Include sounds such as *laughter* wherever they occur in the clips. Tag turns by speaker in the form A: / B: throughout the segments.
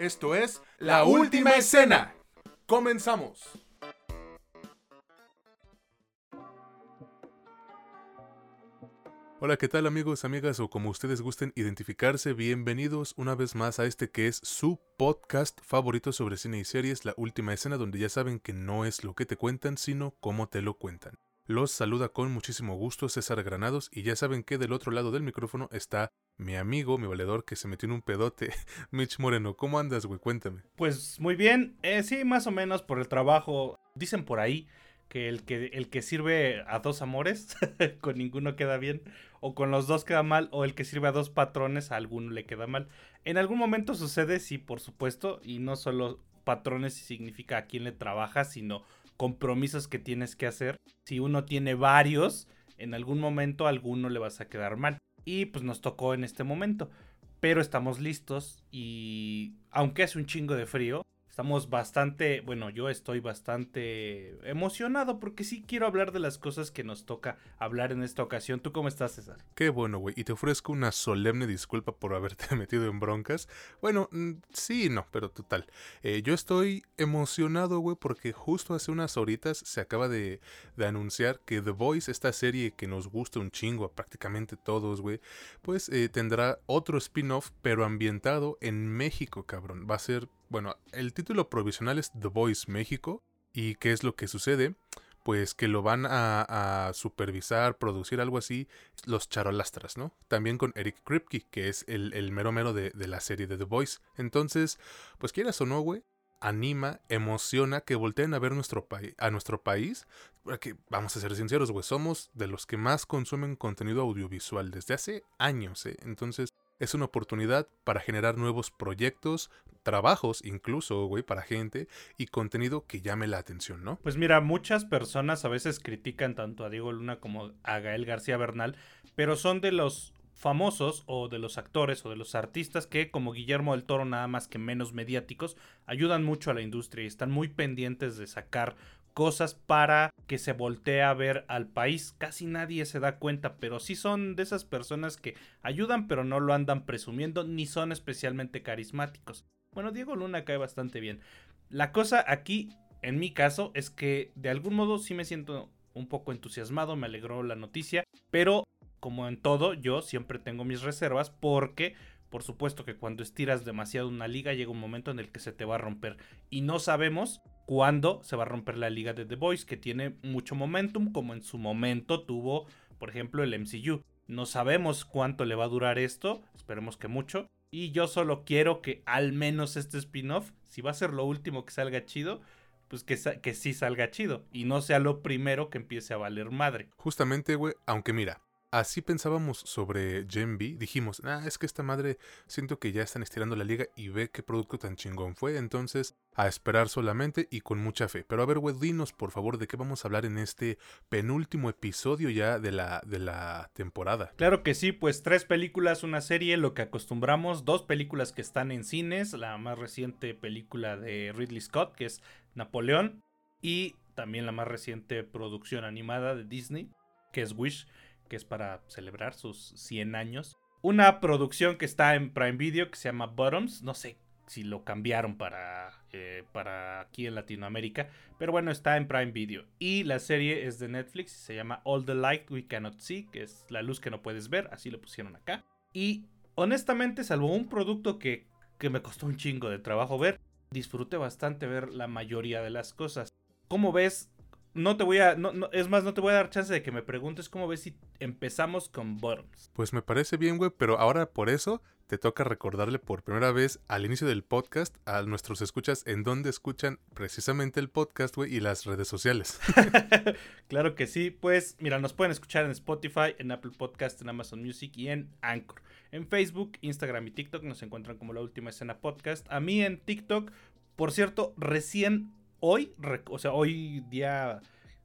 A: Esto es La Última Escena. Comenzamos. Hola, ¿qué tal amigos, amigas o como ustedes gusten identificarse? Bienvenidos una vez más a este que es su podcast favorito sobre cine y series, La Última Escena, donde ya saben que no es lo que te cuentan, sino cómo te lo cuentan. Los saluda con muchísimo gusto César Granados y ya saben que del otro lado del micrófono está mi amigo, mi valedor que se metió en un pedote, *laughs* Mitch Moreno. ¿Cómo andas, güey? Cuéntame.
B: Pues muy bien, eh, sí, más o menos por el trabajo. Dicen por ahí que el que, el que sirve a dos amores, *laughs* con ninguno queda bien, o con los dos queda mal, o el que sirve a dos patrones, a alguno le queda mal. En algún momento sucede, sí, por supuesto, y no solo patrones significa a quién le trabaja, sino compromisos que tienes que hacer. Si uno tiene varios, en algún momento alguno le vas a quedar mal. Y pues nos tocó en este momento. Pero estamos listos y aunque hace un chingo de frío, Estamos bastante, bueno, yo estoy bastante emocionado porque sí quiero hablar de las cosas que nos toca hablar en esta ocasión. ¿Tú cómo estás, César?
A: Qué bueno, güey. Y te ofrezco una solemne disculpa por haberte *laughs* metido en broncas. Bueno, mm, sí, no, pero total. Eh, yo estoy emocionado, güey, porque justo hace unas horitas se acaba de, de anunciar que The Voice, esta serie que nos gusta un chingo a prácticamente todos, güey, pues eh, tendrá otro spin-off, pero ambientado en México, cabrón. Va a ser bueno, el título provisional es The Voice México. ¿Y qué es lo que sucede? Pues que lo van a, supervisar, producir algo así, los charolastras, ¿no? También con Eric Kripke, que es el, mero mero de, la serie de The Voice. Entonces, pues quieras o no, güey, anima, emociona que volteen a ver nuestro a nuestro país. Porque, vamos a ser sinceros, güey, somos de los que más consumen contenido audiovisual desde hace años, ¿eh? Entonces, es una oportunidad para generar nuevos proyectos, trabajos incluso, güey, para gente y contenido que llame la atención, ¿no?
B: Pues mira, muchas personas a veces critican tanto a Diego Luna como a Gael García Bernal, pero son de los famosos o de los actores o de los artistas que como Guillermo del Toro nada más que menos mediáticos ayudan mucho a la industria y están muy pendientes de sacar cosas para que se voltee a ver al país. Casi nadie se da cuenta, pero sí son de esas personas que ayudan pero no lo andan presumiendo ni son especialmente carismáticos. Bueno, Diego Luna cae bastante bien. La cosa aquí, en mi caso, es que de algún modo sí me siento un poco entusiasmado, me alegró la noticia, pero como en todo, yo siempre tengo mis reservas porque por supuesto que cuando estiras demasiado una liga llega un momento en el que se te va a romper y no sabemos cuándo se va a romper la liga de The Boys que tiene mucho momentum como en su momento tuvo por ejemplo el MCU. No sabemos cuánto le va a durar esto, esperemos que mucho. Y yo solo quiero que al menos este spin-off, si va a ser lo último que salga chido, pues que, que sí salga chido y no sea lo primero que empiece a valer madre.
A: Justamente, güey, aunque mira, así pensábamos sobre Gen B, dijimos, ah, es que esta madre siento que ya están estirando la liga y ve qué producto tan chingón fue, entonces a esperar solamente y con mucha fe. Pero a ver, güey, dinos por favor de qué vamos a hablar en este penúltimo episodio ya de la, de la temporada.
B: Claro que sí, pues tres películas, una serie, lo que acostumbramos, dos películas que están en cines, la más reciente película de Ridley Scott, que es Napoleón, y también la más reciente producción animada de Disney, que es Wish que es para celebrar sus 100 años. Una producción que está en Prime Video que se llama Bottoms. No sé si lo cambiaron para, eh, para aquí en Latinoamérica. Pero bueno, está en Prime Video. Y la serie es de Netflix. Se llama All the Light We Cannot See. Que es la luz que no puedes ver. Así lo pusieron acá. Y honestamente, salvo un producto que, que me costó un chingo de trabajo ver, disfruté bastante ver la mayoría de las cosas. ¿Cómo ves no te voy a. No, es más, no te voy a dar chance de que me preguntes cómo ves si empezamos con Bottoms.
A: Pues me parece bien, güey, pero ahora por eso te toca recordarle por primera vez al inicio del podcast a nuestros escuchas en dónde escuchan precisamente el podcast, güey, y las redes sociales. *laughs* *laughs*
B: claro que sí, pues mira, nos pueden escuchar en Spotify, en Apple Podcast, en Amazon Music y en Anchor. En Facebook, Instagram y TikTok nos encuentran como la última escena podcast. A mí en TikTok, por cierto, recién hoy, o sea, hoy día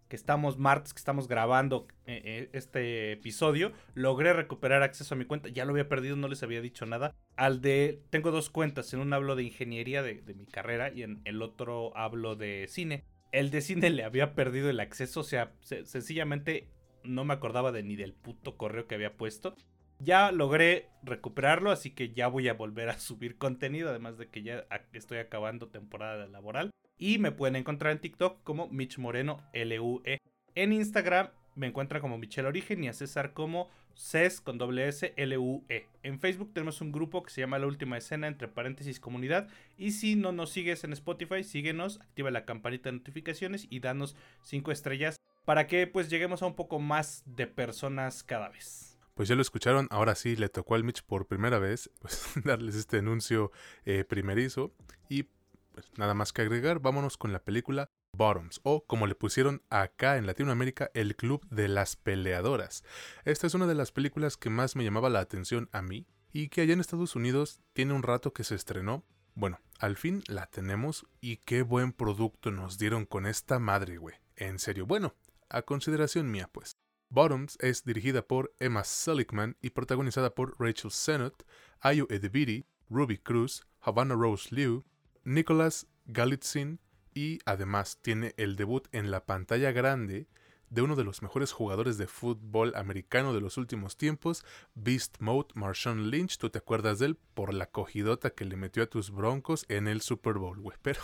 B: que estamos martes, que estamos grabando eh, eh, este episodio, logré recuperar acceso a mi cuenta. Ya lo había perdido, no les había dicho nada. Al de, tengo dos cuentas, en un hablo de ingeniería de, mi carrera y en el otro hablo de cine. El de cine le había perdido el acceso, o sea, sencillamente no me acordaba de ni del puto correo que había puesto. Ya logré recuperarlo, así que ya voy a volver a *laughs* subir contenido, además de que ya estoy acabando temporada laboral. Y me pueden encontrar en TikTok como Mitch Moreno LUE. En Instagram me encuentran como Michelle Origen y a César como CES con doble S L U E. En Facebook tenemos un grupo que se llama La Última Escena entre paréntesis comunidad y si no nos sigues en Spotify, síguenos, activa la campanita de notificaciones y danos 5 estrellas para que pues lleguemos a un poco más de personas cada vez.
A: Pues ya lo escucharon, ahora sí le tocó al Mitch por primera vez pues *laughs* darles este anuncio eh, primerizo y pues nada más que agregar, vámonos con la película Bottoms, o como le pusieron acá en Latinoamérica, el Club de las Peleadoras. Esta es una de las películas que más me llamaba la atención a mí, y que allá en Estados Unidos tiene un rato que se estrenó. Bueno, al fin la tenemos, y qué buen producto nos dieron con esta madre, güey. En serio, bueno, a consideración mía, pues. Bottoms es dirigida por Emma Seligman y protagonizada por Rachel Sennott, Ayo Edebiri, Ruby Cruz, Havana Rose Liu, Nicholas Galitzin, y además tiene el debut en la pantalla grande de uno de los mejores jugadores de fútbol americano de los últimos tiempos, Beast Mode Marshawn Lynch. Tú te acuerdas de él por la cogidota que le metió a tus broncos en el Super Bowl, güey. *laughs* Pero,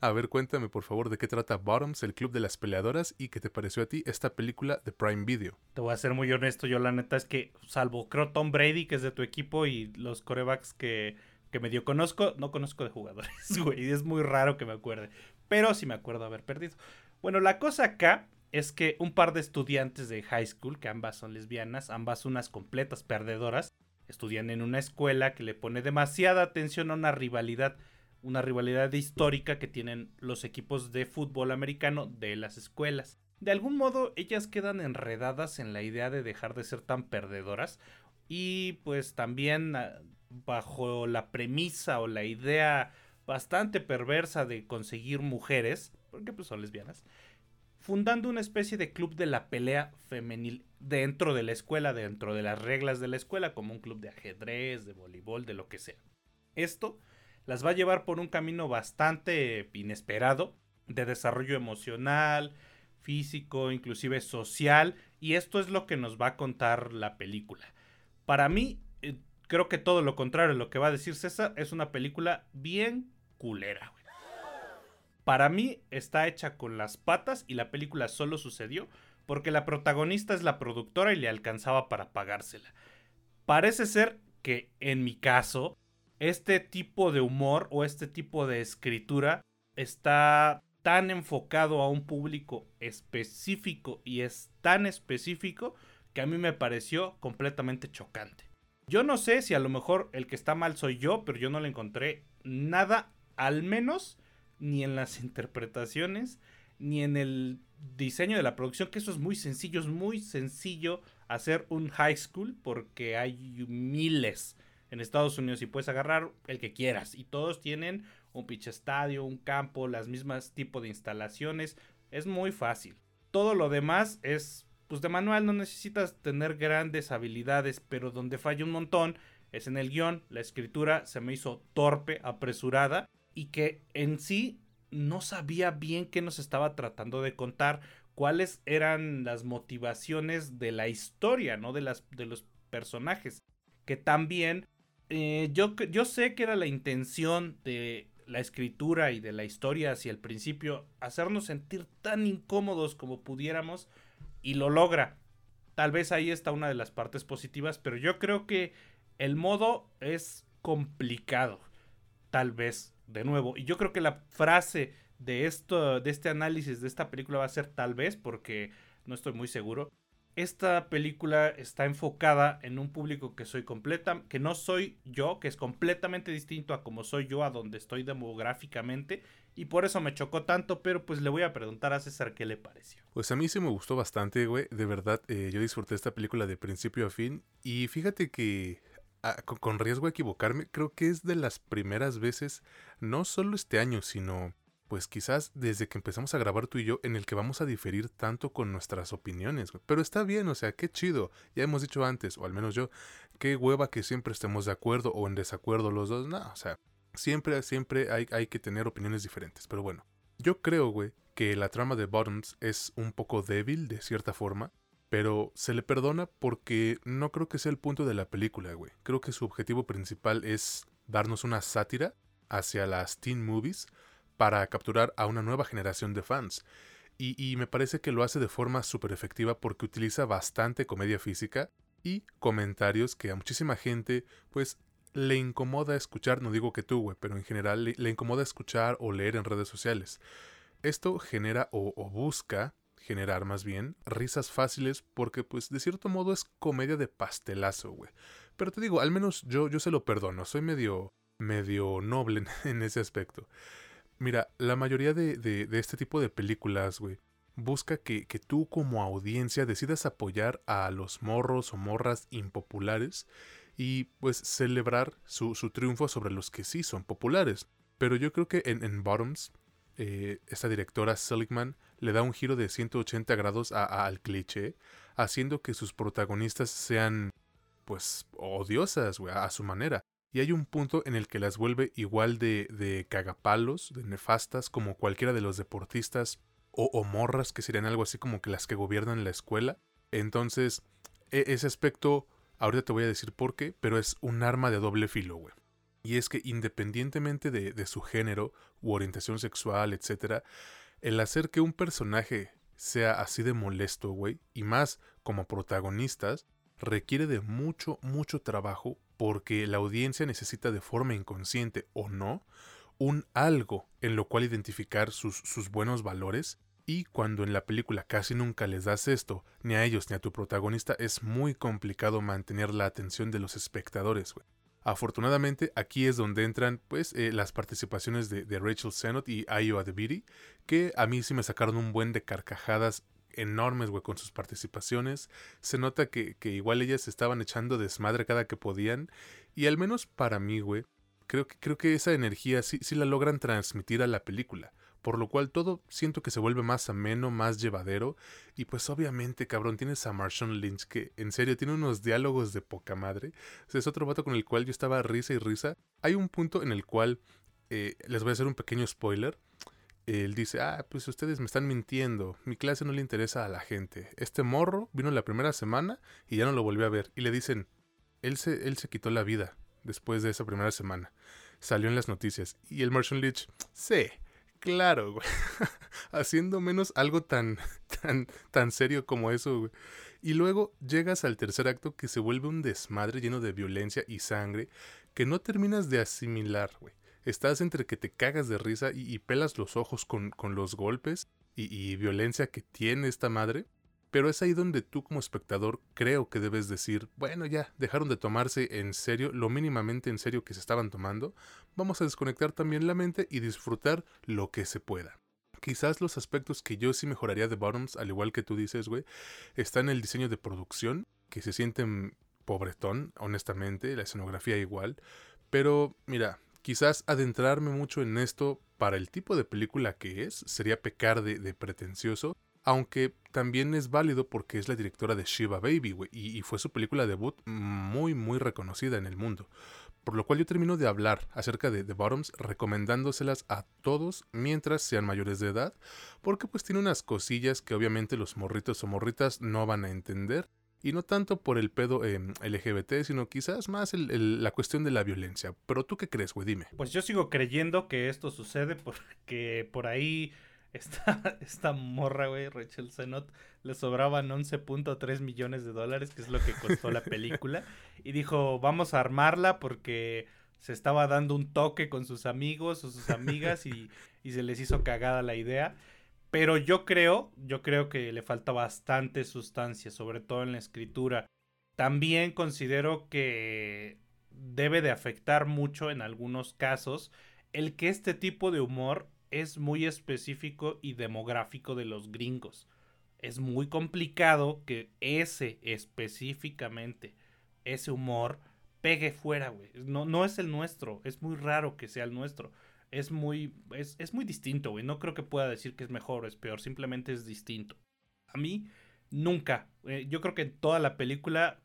A: a ver, cuéntame por favor de qué trata Bottoms, el club de las peleadoras, y qué te pareció a ti esta película de Prime Video.
B: Te voy a ser muy honesto, yo la neta es que, salvo creo Tom Brady, que es de tu equipo, y los corebacks que que medio conozco, no conozco de jugadores, *laughs* güey. Es muy raro que me acuerde pero sí me acuerdo haber perdido. Bueno, la cosa acá es que un par de estudiantes de high school, que ambas son lesbianas, ambas unas completas perdedoras, estudian en una escuela que le pone demasiada atención a una rivalidad, una rivalidad histórica que tienen los equipos de fútbol americano de las escuelas. De algún modo, ellas quedan enredadas en la idea de dejar de ser tan perdedoras y pues también ah, bajo la premisa o la idea bastante perversa de conseguir mujeres, porque pues son lesbianas, fundando una especie de club de la pelea femenil dentro de la escuela, dentro de las reglas de la escuela, como un club de ajedrez, de voleibol, de lo que sea. Esto las va a llevar por un camino bastante inesperado de desarrollo emocional, físico, inclusive social, y esto es lo que nos va a contar la película. Para mí, eh, creo que todo lo contrario a lo que va a decir César, es una película bien culera, Para mí está hecha con las patas y la película solo sucedió porque la protagonista es la productora y le alcanzaba para pagársela. Parece ser que en mi caso, este tipo de humor o este tipo de escritura está tan enfocado a un público específico y es tan específico que a mí me pareció completamente chocante. Yo no sé si a lo mejor el que está mal soy yo, pero yo no le encontré nada al menos ni en las *laughs* interpretaciones, ni en el diseño de la producción, que eso es muy sencillo, es muy sencillo hacer un high school porque hay miles en Estados Unidos y puedes agarrar el que quieras y todos tienen un pitch estadio, un campo, las mismas tipo de instalaciones, es muy fácil. Todo lo demás es pues de manual no necesitas tener grandes habilidades, pero donde falla un montón es en el guion, la escritura se me hizo torpe, apresurada y que en sí no sabía bien qué nos estaba tratando de contar, cuáles eran las motivaciones de la historia, ¿no? De, las, de los personajes. Que también eh, yo, yo sé que era la intención de la escritura y de la historia hacia el principio hacernos sentir tan incómodos como pudiéramos y lo logra. Tal vez ahí está una de las partes positivas, pero yo creo que el modo es complicado. Tal vez de nuevo. Y yo creo que la frase de esto, de este análisis de esta película va a ser tal vez, porque no estoy muy seguro. Esta película está enfocada en un público que soy completa, que no soy yo, que es completamente distinto a como soy yo, a donde estoy demográficamente, y por eso me chocó tanto, pero pues le voy a preguntar a César qué le pareció.
A: Pues a mí sí me gustó bastante, güey, de verdad, eh, yo disfruté esta película de principio a fin, y fíjate que Ah, con, riesgo a equivocarme, creo que es de las primeras veces, no solo este año, sino pues quizás desde que empezamos a grabar tú y yo, en el que vamos a diferir tanto con nuestras opiniones. Pero está bien, o sea, qué chido. Ya hemos dicho antes, o al menos yo, qué hueva que siempre estemos de acuerdo o en desacuerdo los dos. No, o sea, siempre, siempre hay, que tener opiniones diferentes. Pero bueno, yo creo, güey, que la trama de Bottoms es un poco débil de cierta forma Pero se le perdona porque no creo que sea el punto de la película, güey. Creo que su objetivo principal es darnos una sátira hacia las teen movies para capturar a una nueva generación de fans. Y, me parece que lo hace de forma súper efectiva porque utiliza bastante comedia física y comentarios que a muchísima gente pues le incomoda escuchar, no digo que tú, güey, pero en general le, incomoda escuchar o leer en redes sociales. Esto genera o, busca generar más bien risas fáciles porque pues de cierto modo es comedia de pastelazo, güey. Pero te digo, al menos yo, yo se lo perdono, soy medio, medio noble *laughs* en ese aspecto. Mira, la mayoría de, de, este tipo de películas, güey, busca que, que, tú como audiencia decidas apoyar a los morros o morras impopulares y pues celebrar su, su triunfo sobre los que sí son populares. Pero yo creo que en, en Bottoms, eh, esta directora Seligman le da un giro de 180 grados al cliché, haciendo que sus protagonistas sean pues odiosas, güey, a su manera. Y hay un punto en el que las vuelve igual de, de cagapalos, de nefastas, como cualquiera de los deportistas o, morras que serían algo así como que las que gobiernan la escuela. Entonces, e, ese aspecto, ahorita te voy a decir por qué, pero es un arma de doble filo, güey. Y es que independientemente de, de su género u orientación sexual, etc., el hacer que un personaje sea así de molesto, güey, y más como protagonistas, requiere de mucho, mucho trabajo porque la audiencia necesita de forma inconsciente o no un algo en lo cual identificar sus, sus buenos valores y cuando en la película casi nunca les das esto, ni a ellos ni a tu protagonista, es muy complicado mantener la atención de los espectadores. Afortunadamente, aquí es donde entran pues eh, las participaciones de, Rachel Sennott y Ayo Adebiri, que a mí sí me sacaron un buen de carcajadas enormes, güey, con sus participaciones. Se nota que, que igual ellas estaban echando desmadre cada que podían. Y al menos para mí, güey, creo que, creo que esa energía sí, sí la logran transmitir a la película. Por lo cual todo siento que se vuelve más ameno, más llevadero. Y pues obviamente, cabrón, tienes a Marshawn Lynch que en serio tiene unos diálogos de poca madre. es otro vato con el cual yo estaba risa y risa. Hay un punto en el cual eh, les voy a hacer un pequeño spoiler él dice, ah, pues ustedes me están mintiendo, mi clase no le interesa a la gente. Este morro vino la primera semana y ya no lo volvió a ver. Y le dicen, él se, él se quitó la vida después de esa primera semana. Salió en las noticias. Y el Martian Leach, sí, claro, güey. *laughs* Haciendo menos algo tan, *laughs* tan, tan serio como eso, güey. Y luego llegas al tercer acto que se vuelve un desmadre lleno de violencia y sangre que no terminas de asimilar, güey estás entre que te cagas de risa y, pelas los ojos con, los golpes y, violencia que tiene esta madre. Pero es ahí donde tú como espectador creo que debes decir, bueno ya, dejaron de tomarse en serio, lo mínimamente en serio que se estaban tomando, vamos a desconectar también la mente y disfrutar lo que se pueda. Quizás los aspectos que yo sí mejoraría de Bottoms, al igual que tú dices, güey, está en el diseño de producción, que se sienten pobretón, honestamente, la escenografía igual. Pero mira, Quizás adentrarme mucho en esto para el tipo de película que es sería pecar de, pretencioso, aunque también es válido porque es la directora de Shiva Baby, y, fue su película debut muy, muy reconocida en el mundo. Por lo cual yo termino de hablar acerca de The Bottoms recomendándoselas a todos mientras sean mayores de edad, porque pues tiene unas cosillas que obviamente los morritos o morritas no van a entender y no tanto por el pedo em, LGBT, sino quizás más la cuestión de la violencia. Pero tú qué crees, güey, dime.
B: Pues yo sigo creyendo que esto sucede porque por ahí *laughs* esta, esta morra, güey, Rachel Zenot, le sobraban 11.3 millones de dólares, que es lo que costó la película. *laughs* y dijo, vamos a armarla porque se estaba dando un toque con sus amigos o sus amigas y, y se les hizo cagada la idea. Pero yo creo, yo creo que le falta bastante sustancia, sobre todo en la escritura. También considero que debe de afectar mucho en algunos casos el que este tipo de humor es muy específico y demográfico de los gringos. Es muy complicado que ese específicamente, ese humor, pegue fuera, güey. No, no es el nuestro, es muy raro que sea el nuestro es muy, es, muy distinto, güey. No creo que pueda decir que es mejor o es peor, simplemente es distinto. A mí, nunca. Eh, yo creo que en toda la película,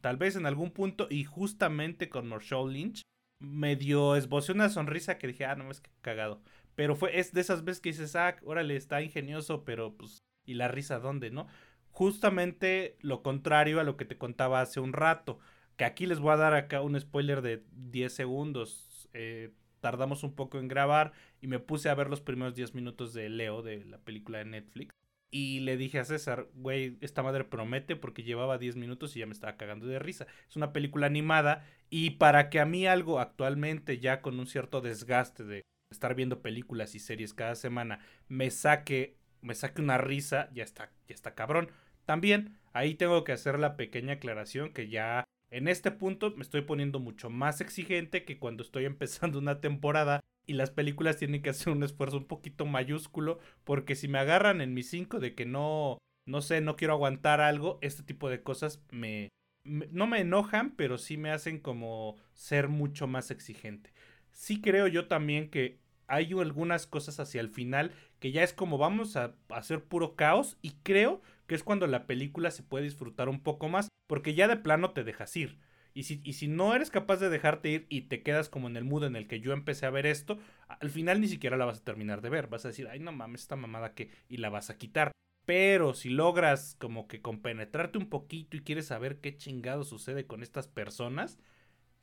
B: tal vez en algún punto, y justamente con Marshall Lynch, me dio esbocé una sonrisa que dije, ah, no, es que cagado. Pero fue, es de esas veces que dices, ah, órale, está ingenioso, pero pues, ¿y la risa dónde, no? justamente lo contrario a lo que te contaba hace un rato. Que aquí les voy a dar acá un spoiler de 10 segundos. Eh, tardamos un poco en grabar y me puse a ver los primeros 10 minutos de Leo, de la película de Netflix. Y le dije a César, güey, esta madre promete porque llevaba 10 minutos y ya me estaba cagando de risa. Es una película animada y para que a mí algo actualmente ya con un cierto desgaste de estar viendo películas y series cada semana me saque me saque una risa, ya está ya está cabrón. También ahí tengo que hacer la pequeña aclaración que ya en este punto me estoy poniendo mucho más exigente que cuando estoy *laughs* empezando una temporada y las películas tienen que hacer un esfuerzo un poquito mayúsculo porque si me agarran en mi 5 de que no, no sé, no quiero aguantar algo, este tipo de cosas me, no me enojan, pero sí me hacen como ser mucho más exigente. Sí creo yo también que hay algunas cosas hacia el final que ya es como vamos a hacer puro caos y creo que es cuando la película se puede disfrutar un poco más porque ya de plano te dejas ir. Y si, y si no eres capaz de dejarte ir y te quedas como en el mood en el que yo empecé a ver esto, al final ni siquiera la vas a terminar de ver. Vas a decir, ay, no mames, esta mamada que. y la vas a quitar. Pero si logras como que compenetrarte un poquito y quieres saber qué chingado sucede con estas personas,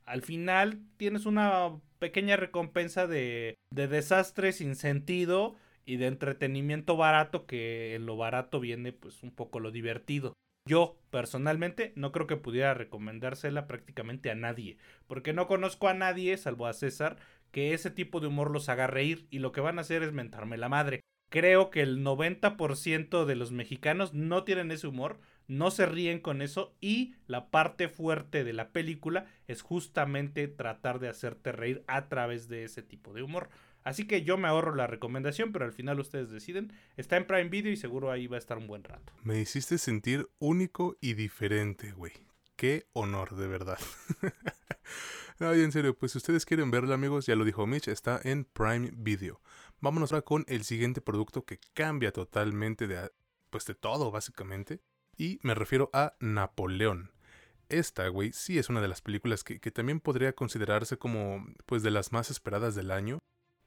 B: al final tienes una pequeña recompensa de, de desastre sin sentido y de entretenimiento barato que en lo barato viene pues un poco lo divertido. Yo, personalmente, no creo que pudiera recomendársela prácticamente a nadie, porque no conozco a nadie, salvo a César, que ese tipo de humor los haga reír y lo que van a hacer es mentarme la madre. Creo que el 90% de los mexicanos no tienen ese humor, no se ríen con eso y la parte fuerte de la película es justamente tratar de hacerte reír a través de ese tipo de humor. Así que yo me ahorro la recomendación, pero al final ustedes deciden. Está en Prime Video y seguro ahí va a estar un buen rato.
A: Me hiciste sentir único y diferente, güey. Qué honor, de verdad. *laughs* no, y en serio, pues si ustedes quieren verla, amigos, ya lo dijo Mitch, está en Prime Video. Vámonos ahora con el siguiente producto que cambia totalmente de, pues de todo, básicamente. Y me refiero a Napoleón. Esta, güey, sí es una de las películas que, que también podría considerarse como, pues, de las más esperadas del año.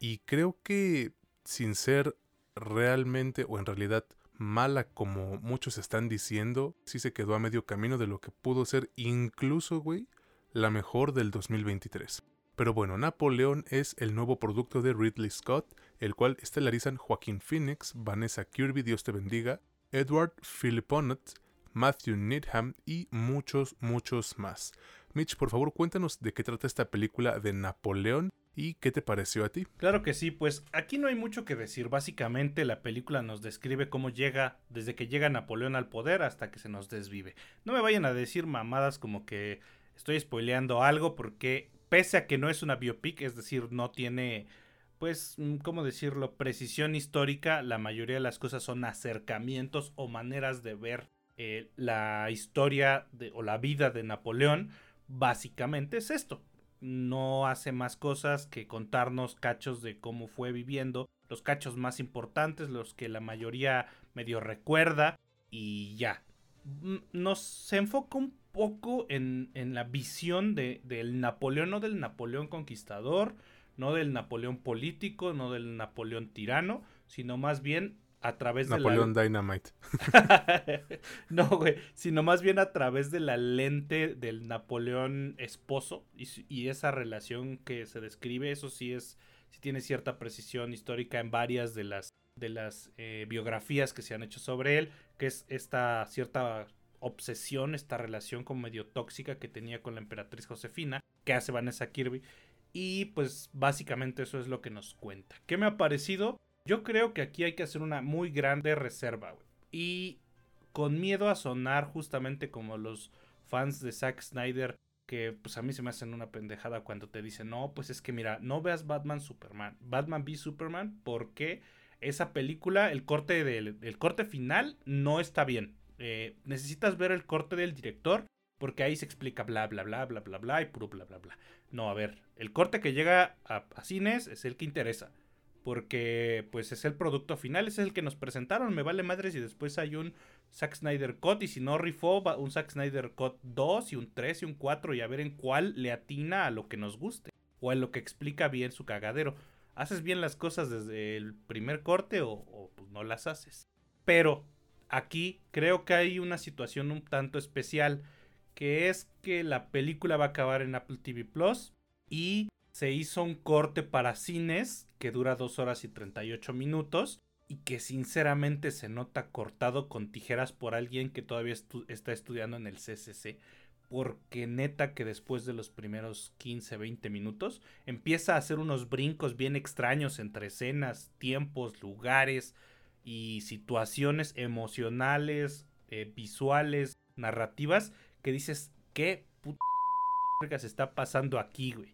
A: Y creo que sin ser realmente o en realidad mala como muchos están diciendo, sí se quedó a medio camino de lo que pudo ser incluso, güey, la mejor del 2023. Pero bueno, Napoleón es el nuevo producto de Ridley Scott, el cual estelarizan Joaquín Phoenix, Vanessa Kirby, Dios te bendiga, Edward Philipponot, Matthew Needham y muchos, muchos más. Mitch, por favor, cuéntanos de qué trata esta película de Napoleón ¿Y qué te pareció a ti?
B: Claro que sí, pues aquí no hay mucho que decir. Básicamente la película nos describe cómo llega, desde que llega Napoleón al poder hasta que se nos desvive. No me vayan a decir mamadas como que estoy spoileando algo porque pese a que no es una biopic, es decir, no tiene, pues, mm, ¿cómo decirlo?, precisión histórica, la mayoría de las cosas son acercamientos o maneras de ver eh, la historia o la vida de Napoleón. Básicamente es esto no hace más cosas que contarnos cachos de cómo fue viviendo, los cachos más importantes, los que la mayoría medio recuerda y ya. Mm, nos enfoca un poco en, en la visión de, del Napoleón, no del Napoleón conquistador, no del Napoleón político, no del Napoleón tirano, sino más bien a través
A: de Napoleón Dynamite. *laughs*
B: no, güey, sino más bien a través de la lente del Napoleón esposo y, esa relación que se describe, eso sí es, sí tiene cierta precisión histórica en varias de las, de las eh, biografías que se han hecho sobre él, que es esta cierta obsesión, esta relación como medio tóxica que tenía con la emperatriz Josefina, que hace Vanessa Kirby. Y pues básicamente eso es lo que nos cuenta. ¿Qué me ha parecido? Yo creo que aquí hay que hacer una muy grande reserva, güey. Y con miedo a sonar justamente como los fans de Zack Snyder, que pues a mí se me hacen una pendejada cuando te dicen, no, pues es que mira, no veas Batman Superman, Batman v Superman, porque esa película, el corte, del, el corte final no está bien. Eh, necesitas ver el corte del director, porque ahí se explica bla, bla, bla, bla, bla, bla, y puro bla, bla, bla. No, a ver, el corte que llega a, a cines es el que interesa porque pues es el producto final, es el que nos presentaron, me vale madres y después hay un Zack Snyder Cut y si no rifó un Zack Snyder Cut 2 y un 3 y un 4 y a ver en cuál le atina a lo que nos guste o en lo que explica bien su cagadero. ¿Haces bien las cosas desde el primer corte o, pues no las haces? Pero Aquí creo que hay una situación un tanto especial, que es que la película va a acabar en Apple TV Plus y se hizo un corte para cines que dura 2 horas y 38 minutos y que sinceramente se nota cortado con tijeras por alguien que todavía está estudiando en el CCC. Porque neta que después de los primeros 15, 20 minutos empieza a hacer unos brincos bien extraños entre escenas, tiempos, lugares y situaciones emocionales, eh, visuales, narrativas, que dices, ¿qué puta se está pasando aquí, güey?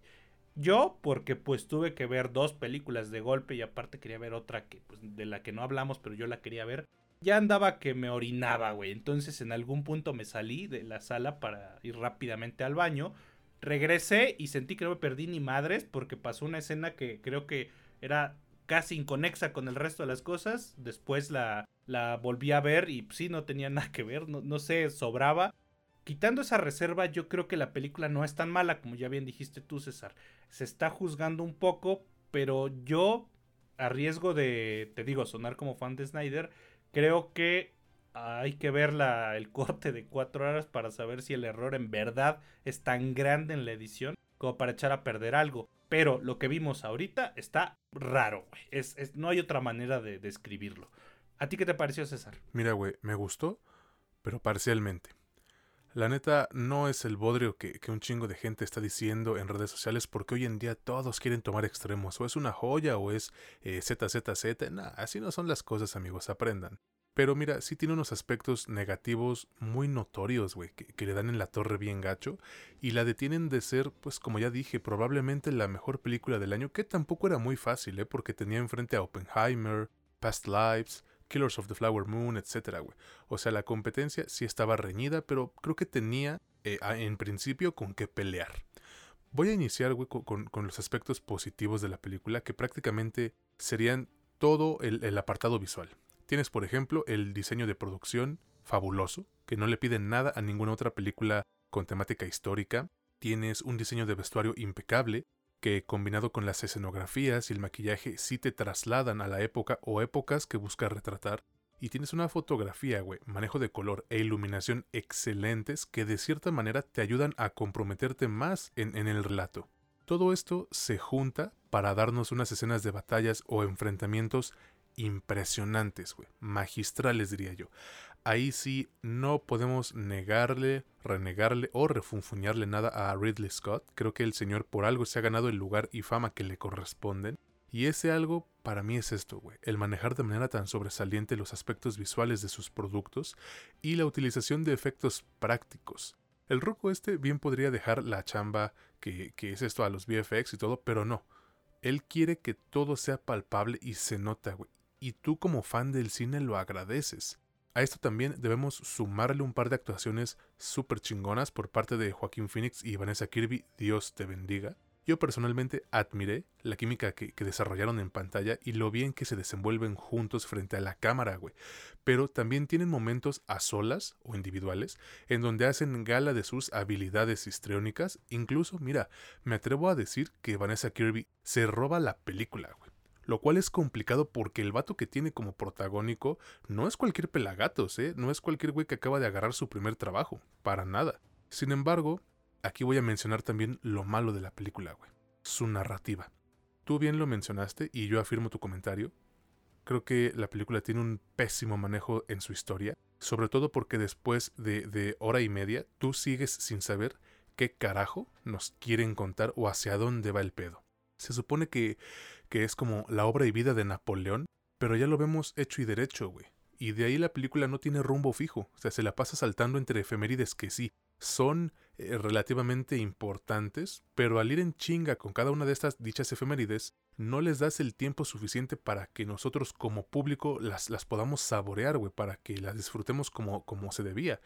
B: Yo, porque pues tuve que ver dos películas de golpe y aparte quería ver otra que, pues, de la que no hablamos, pero yo la quería ver. Ya andaba que me orinaba, güey. Entonces en algún punto me salí de la sala para ir rápidamente al baño. Regresé y sentí que no me perdí ni madres porque pasó una escena que creo que era casi inconexa con el resto de las cosas. Después la, la volví a ver y pues, sí, no tenía *laughs* nada que ver. No, no sé, sobraba. Quitando esa reserva, yo creo que la película no es tan mala, como ya bien dijiste tú, César. Se está juzgando un poco, pero yo, a riesgo de, te digo, sonar como fan de Snyder, creo que hay que ver la, el corte de cuatro horas para saber si el error en verdad es tan grande en la edición como para echar a perder algo. Pero lo que vimos ahorita está raro, güey. Es, no hay otra manera de describirlo. ¿A ti qué te pareció, César?
A: Mira, güey, me gustó, pero parcialmente. La neta no es el bodrio que, un chingo de gente está diciendo en redes sociales porque hoy en día todos quieren tomar extremos. O es una joya o es eh, ZZZ. Nah, así no son las cosas, amigos, aprendan. Pero mira, sí tiene unos aspectos negativos muy notorios, güey, que, que, le dan en la torre bien gacho y la detienen de ser, pues como ya dije, probablemente la mejor película del año, que tampoco era muy fácil, ¿eh? Porque tenía enfrente a Oppenheimer, Past Lives, Killers of the Flower Moon, etcétera, güey. O sea, la competencia sí estaba reñida, pero creo que tenía eh, en principio con qué pelear. Voy a iniciar, güey, con, los aspectos positivos de la película, que prácticamente serían todo el, apartado visual. Tienes, por ejemplo, el diseño de producción fabuloso, que no le piden nada a ninguna otra película con temática histórica. Tienes un diseño de vestuario impecable, que combinado con las escenografías y el maquillaje sí te trasladan a la época o épocas que buscas retratar. Y tienes una fotografía, güey, manejo de color e iluminación excelentes que de cierta manera te ayudan a comprometerte más en, el relato. Todo esto se junta para darnos unas escenas de batallas o enfrentamientos impresionantes, güey, magistrales diría yo ahí sí no podemos negarle, renegarle o refunfuñarle nada a Ridley Scott. Creo que el señor por algo se ha ganado el lugar y fama que le corresponden. Y ese algo para mí es esto, güey, el manejar de manera tan sobresaliente los aspectos visuales de sus productos y la utilización de efectos prácticos. El roco este bien podría dejar la chamba que, que es esto a los VFX y todo, pero no. Él quiere que todo sea palpable y se nota, güey. Y tú como fan del cine lo agradeces. A esto también debemos sumarle un par de actuaciones súper chingonas por parte de Joaquín Phoenix y Vanessa Kirby, Dios te bendiga. Yo personalmente admiré la química que, desarrollaron en pantalla y lo bien que se desenvuelven juntos frente a la cámara, güey. Pero también tienen momentos a solas o individuales en donde hacen gala de sus habilidades histriónicas. Incluso, mira, me atrevo a decir que Vanessa Kirby se roba la película, güey lo cual es complicado porque el vato que tiene como protagónico no es cualquier pelagatos, ¿eh? No es cualquier güey que acaba de agarrar su primer trabajo, para nada. Sin embargo, aquí voy a mencionar también lo malo de la película, güey. Su narrativa. Tú bien lo mencionaste y yo afirmo tu comentario. Creo que la película tiene un pésimo manejo en su historia, sobre todo porque después de, de hora y media tú sigues sin saber qué carajo nos quieren contar o hacia dónde va el pedo. Se supone que que es como la obra y vida de Napoleón, pero ya lo vemos hecho y derecho, güey. Y de ahí la película no tiene rumbo fijo, o sea, se la pasa saltando entre efemérides que sí, son eh, relativamente importantes, pero al ir en chinga con cada una de estas dichas efemérides, no les das el tiempo suficiente para que nosotros como público las, las podamos saborear, güey, para que las disfrutemos como, como se debía.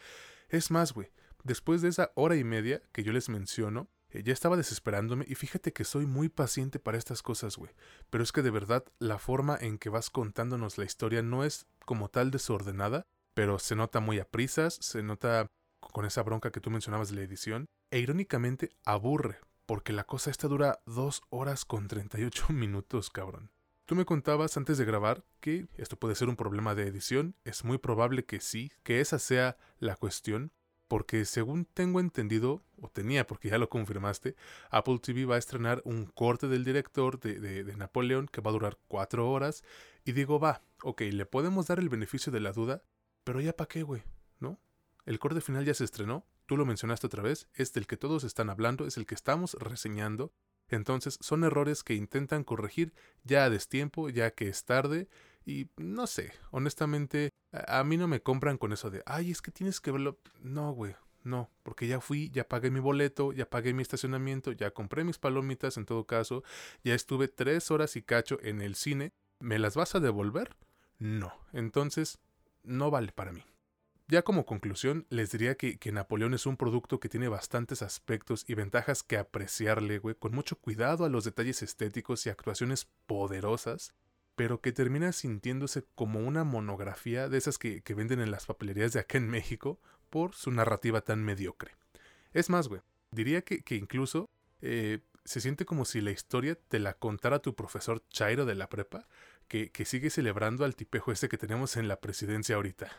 A: Es más, güey, después de esa hora y media que yo les menciono, eh, ya estaba desesperándome y fíjate que soy muy paciente para estas cosas, güey. Pero es que de verdad la forma en que vas contándonos la historia no es como tal desordenada, pero se nota muy a prisas, se nota con esa bronca que tú mencionabas de la edición, e irónicamente aburre, porque la cosa esta dura dos horas con 38 *laughs* minutos, cabrón. Tú me contabas antes de grabar que esto puede ser un problema de edición. Es muy probable que sí, que esa sea la cuestión. Porque según tengo entendido, o tenía porque ya lo confirmaste, Apple TV va a estrenar un corte del director de, de, Napoleón que va a durar cuatro horas. Y digo, va, ok, le podemos dar el beneficio de la duda, pero ya para qué, güey, ¿no? El corte final ya se estrenó, tú lo mencionaste otra vez, es del que todos están hablando, es el que estamos reseñando. Entonces son errores que intentan corregir ya a destiempo, ya que es tarde. Y no sé, honestamente, a, mí no me compran con eso de, ay, es que tienes que verlo. No, güey, no, porque ya fui, ya pagué mi boleto, ya pagué mi estacionamiento, ya compré mis palomitas en todo caso, ya estuve tres horas y cacho en el cine. ¿Me las vas a devolver? No. Entonces, no vale para mí. Ya como conclusión, les diría que, Napoleón es un producto que tiene bastantes aspectos y ventajas que apreciarle, güey, con mucho cuidado a los detalles estéticos y actuaciones poderosas, pero que termina sintiéndose como una monografía de esas que, venden en las papelerías de acá en México por su narrativa tan mediocre. Es más, güey, diría que, incluso eh, se siente como si la historia te la contara tu profesor Chairo de la prepa, que, sigue celebrando al tipejo este que tenemos en la presidencia ahorita.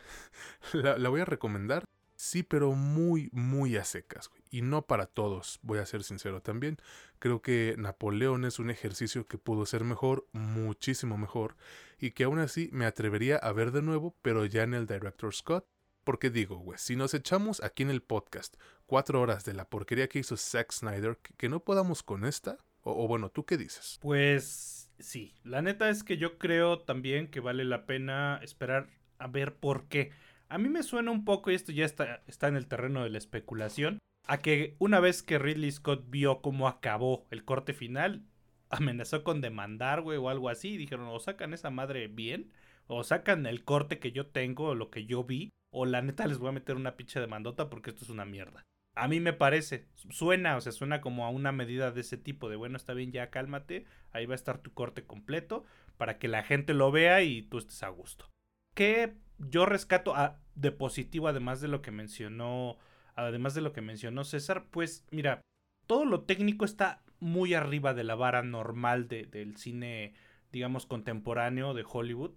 A: *laughs* la, voy a recomendar, sí, pero muy, muy a secas. Y no para todos, voy a ser sincero también. Creo que Napoleón es un ejercicio que pudo ser mejor, muchísimo mejor, y que aún así me atrevería a ver de nuevo, pero ya en el Director Scott. Porque digo, güey, si nos echamos aquí en el podcast cuatro horas de la porquería que hizo Zack Snyder, que, no podamos con esta, o bueno, ¿tú qué dices?
B: Pues sí, la neta es que yo creo también que vale la pena esperar a ver por qué. A mí me suena un poco, y esto ya está, está en el terreno de la especulación, a que una vez que Ridley Scott vio cómo acabó el corte final, amenazó con demandar, güey, o algo así, y dijeron, o sacan esa madre bien, o sacan el corte que yo tengo, o lo que yo vi, o la neta les voy a meter una pinche demandota porque esto es una mierda. A mí me parece, suena, o sea, suena como a una medida de ese tipo, de bueno, está bien, ya cálmate, ahí va a estar tu corte completo para que la gente lo vea y tú estés a gusto. Que yo rescato a, de positivo, además de lo que mencionó, además de lo que mencionó César, pues mira, todo lo técnico está muy arriba de la vara normal del cine, digamos, contemporáneo de Hollywood,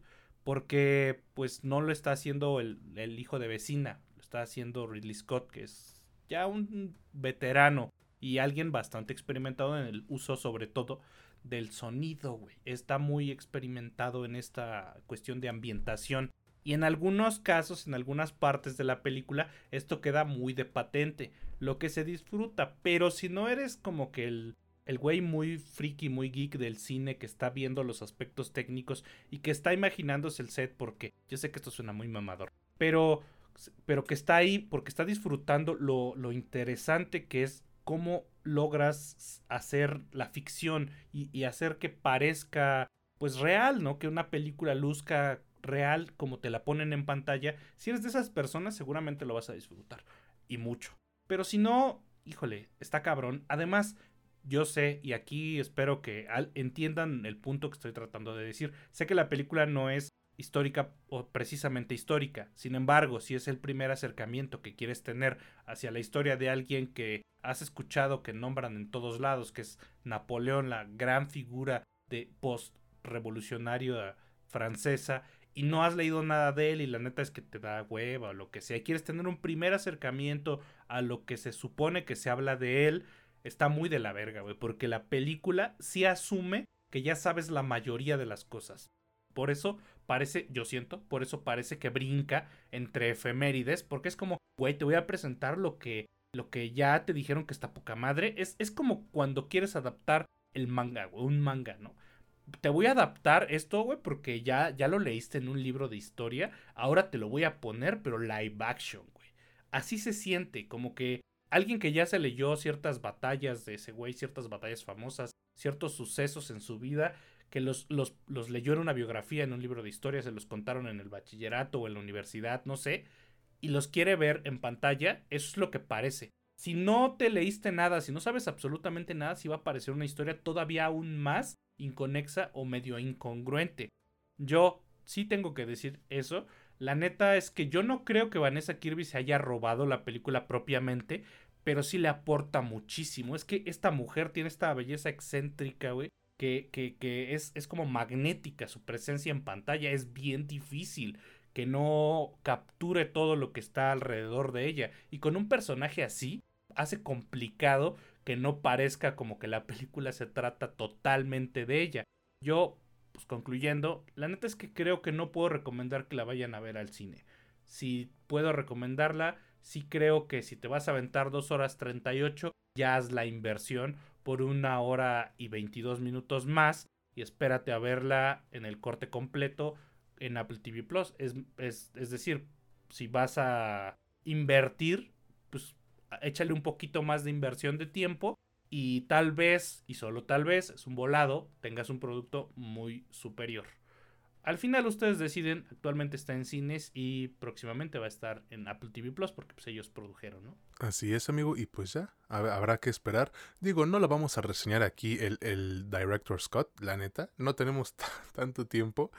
B: porque pues no lo está haciendo el, el hijo de vecina, lo está haciendo Ridley Scott, que es ya un veterano y alguien bastante experimentado en el uso sobre todo del sonido, güey. Está muy experimentado en esta cuestión de ambientación. Y en algunos casos, en algunas partes de la película, esto queda muy de patente, lo que se disfruta. Pero si no eres como que el, el güey muy friki, muy geek del cine que está viendo los aspectos técnicos y que está imaginándose el set, porque yo sé que esto suena muy mamador, pero pero que está ahí porque está disfrutando lo, lo interesante que es cómo logras hacer la ficción y, y, hacer que parezca pues real, ¿no? Que una película luzca real como te la ponen en pantalla. Si eres de esas personas seguramente lo vas a disfrutar y mucho. Pero si no, híjole, está cabrón. Además, yo sé, y aquí espero que entiendan el punto que estoy tratando de decir, sé que la película no es histórica o precisamente histórica. Sin embargo, si es el primer acercamiento que quieres tener hacia la historia de alguien que has escuchado que nombran en todos lados, que es Napoleón, la gran figura de post-revolucionaria francesa, y no has leído nada de él y la neta es que te da hueva o lo que sea, quieres tener un primer acercamiento a lo que se supone que se habla de él, está muy de la verga, güey, porque la película sí asume que ya sabes la mayoría de las cosas. Por eso parece, yo siento, por eso parece que brinca entre efemérides, porque es como, güey, te voy a presentar lo que, lo que ya te dijeron que está poca madre. Es, es como cuando quieres adaptar el manga, güey, un manga, ¿no? Te voy a adaptar esto, güey, porque ya, ya lo leíste en un libro de historia. Ahora te lo voy a poner, pero live action, güey. Así se siente, como que alguien que ya se leyó ciertas batallas de ese güey, ciertas batallas famosas, ciertos sucesos en su vida, que los, los, los leyó en una biografía, en un libro de historia, se los contaron en el bachillerato o en la universidad, no sé, y los quiere ver en pantalla, eso es lo que parece. Si no te leíste nada, si no sabes absolutamente nada, si va a parecer una historia todavía aún más inconexa o medio incongruente. Yo sí tengo que decir eso. La neta es que yo no creo que Vanessa Kirby se haya robado la película propiamente, pero sí le aporta muchísimo. Es que esta mujer tiene esta belleza excéntrica, güey, que, que, es, es como magnética su presencia en pantalla, es bien difícil que no capture todo lo que está alrededor de ella. Y con un personaje así, hace complicado que no parezca como que la película se trata totalmente de ella. Yo, pues concluyendo, la neta es que creo que no puedo recomendar que la vayan a ver al cine. Si puedo recomendarla, sí creo que si te vas a aventar 2 horas 38, ya haz la inversión por una hora y 22 minutos más y espérate a verla en el corte completo en Apple TV Plus. Es, es, es decir, si vas a invertir, pues échale un poquito más de inversión de tiempo y tal vez, y solo tal vez, es un volado, tengas un producto muy superior. Al final ustedes deciden, actualmente está en cines y próximamente va a estar en Apple TV Plus porque pues, ellos produjeron, ¿no?
A: Así es, amigo, y pues ya, habrá que esperar. Digo, no lo vamos a reseñar aquí el, el Director Scott, la neta, no tenemos *laughs* tanto tiempo,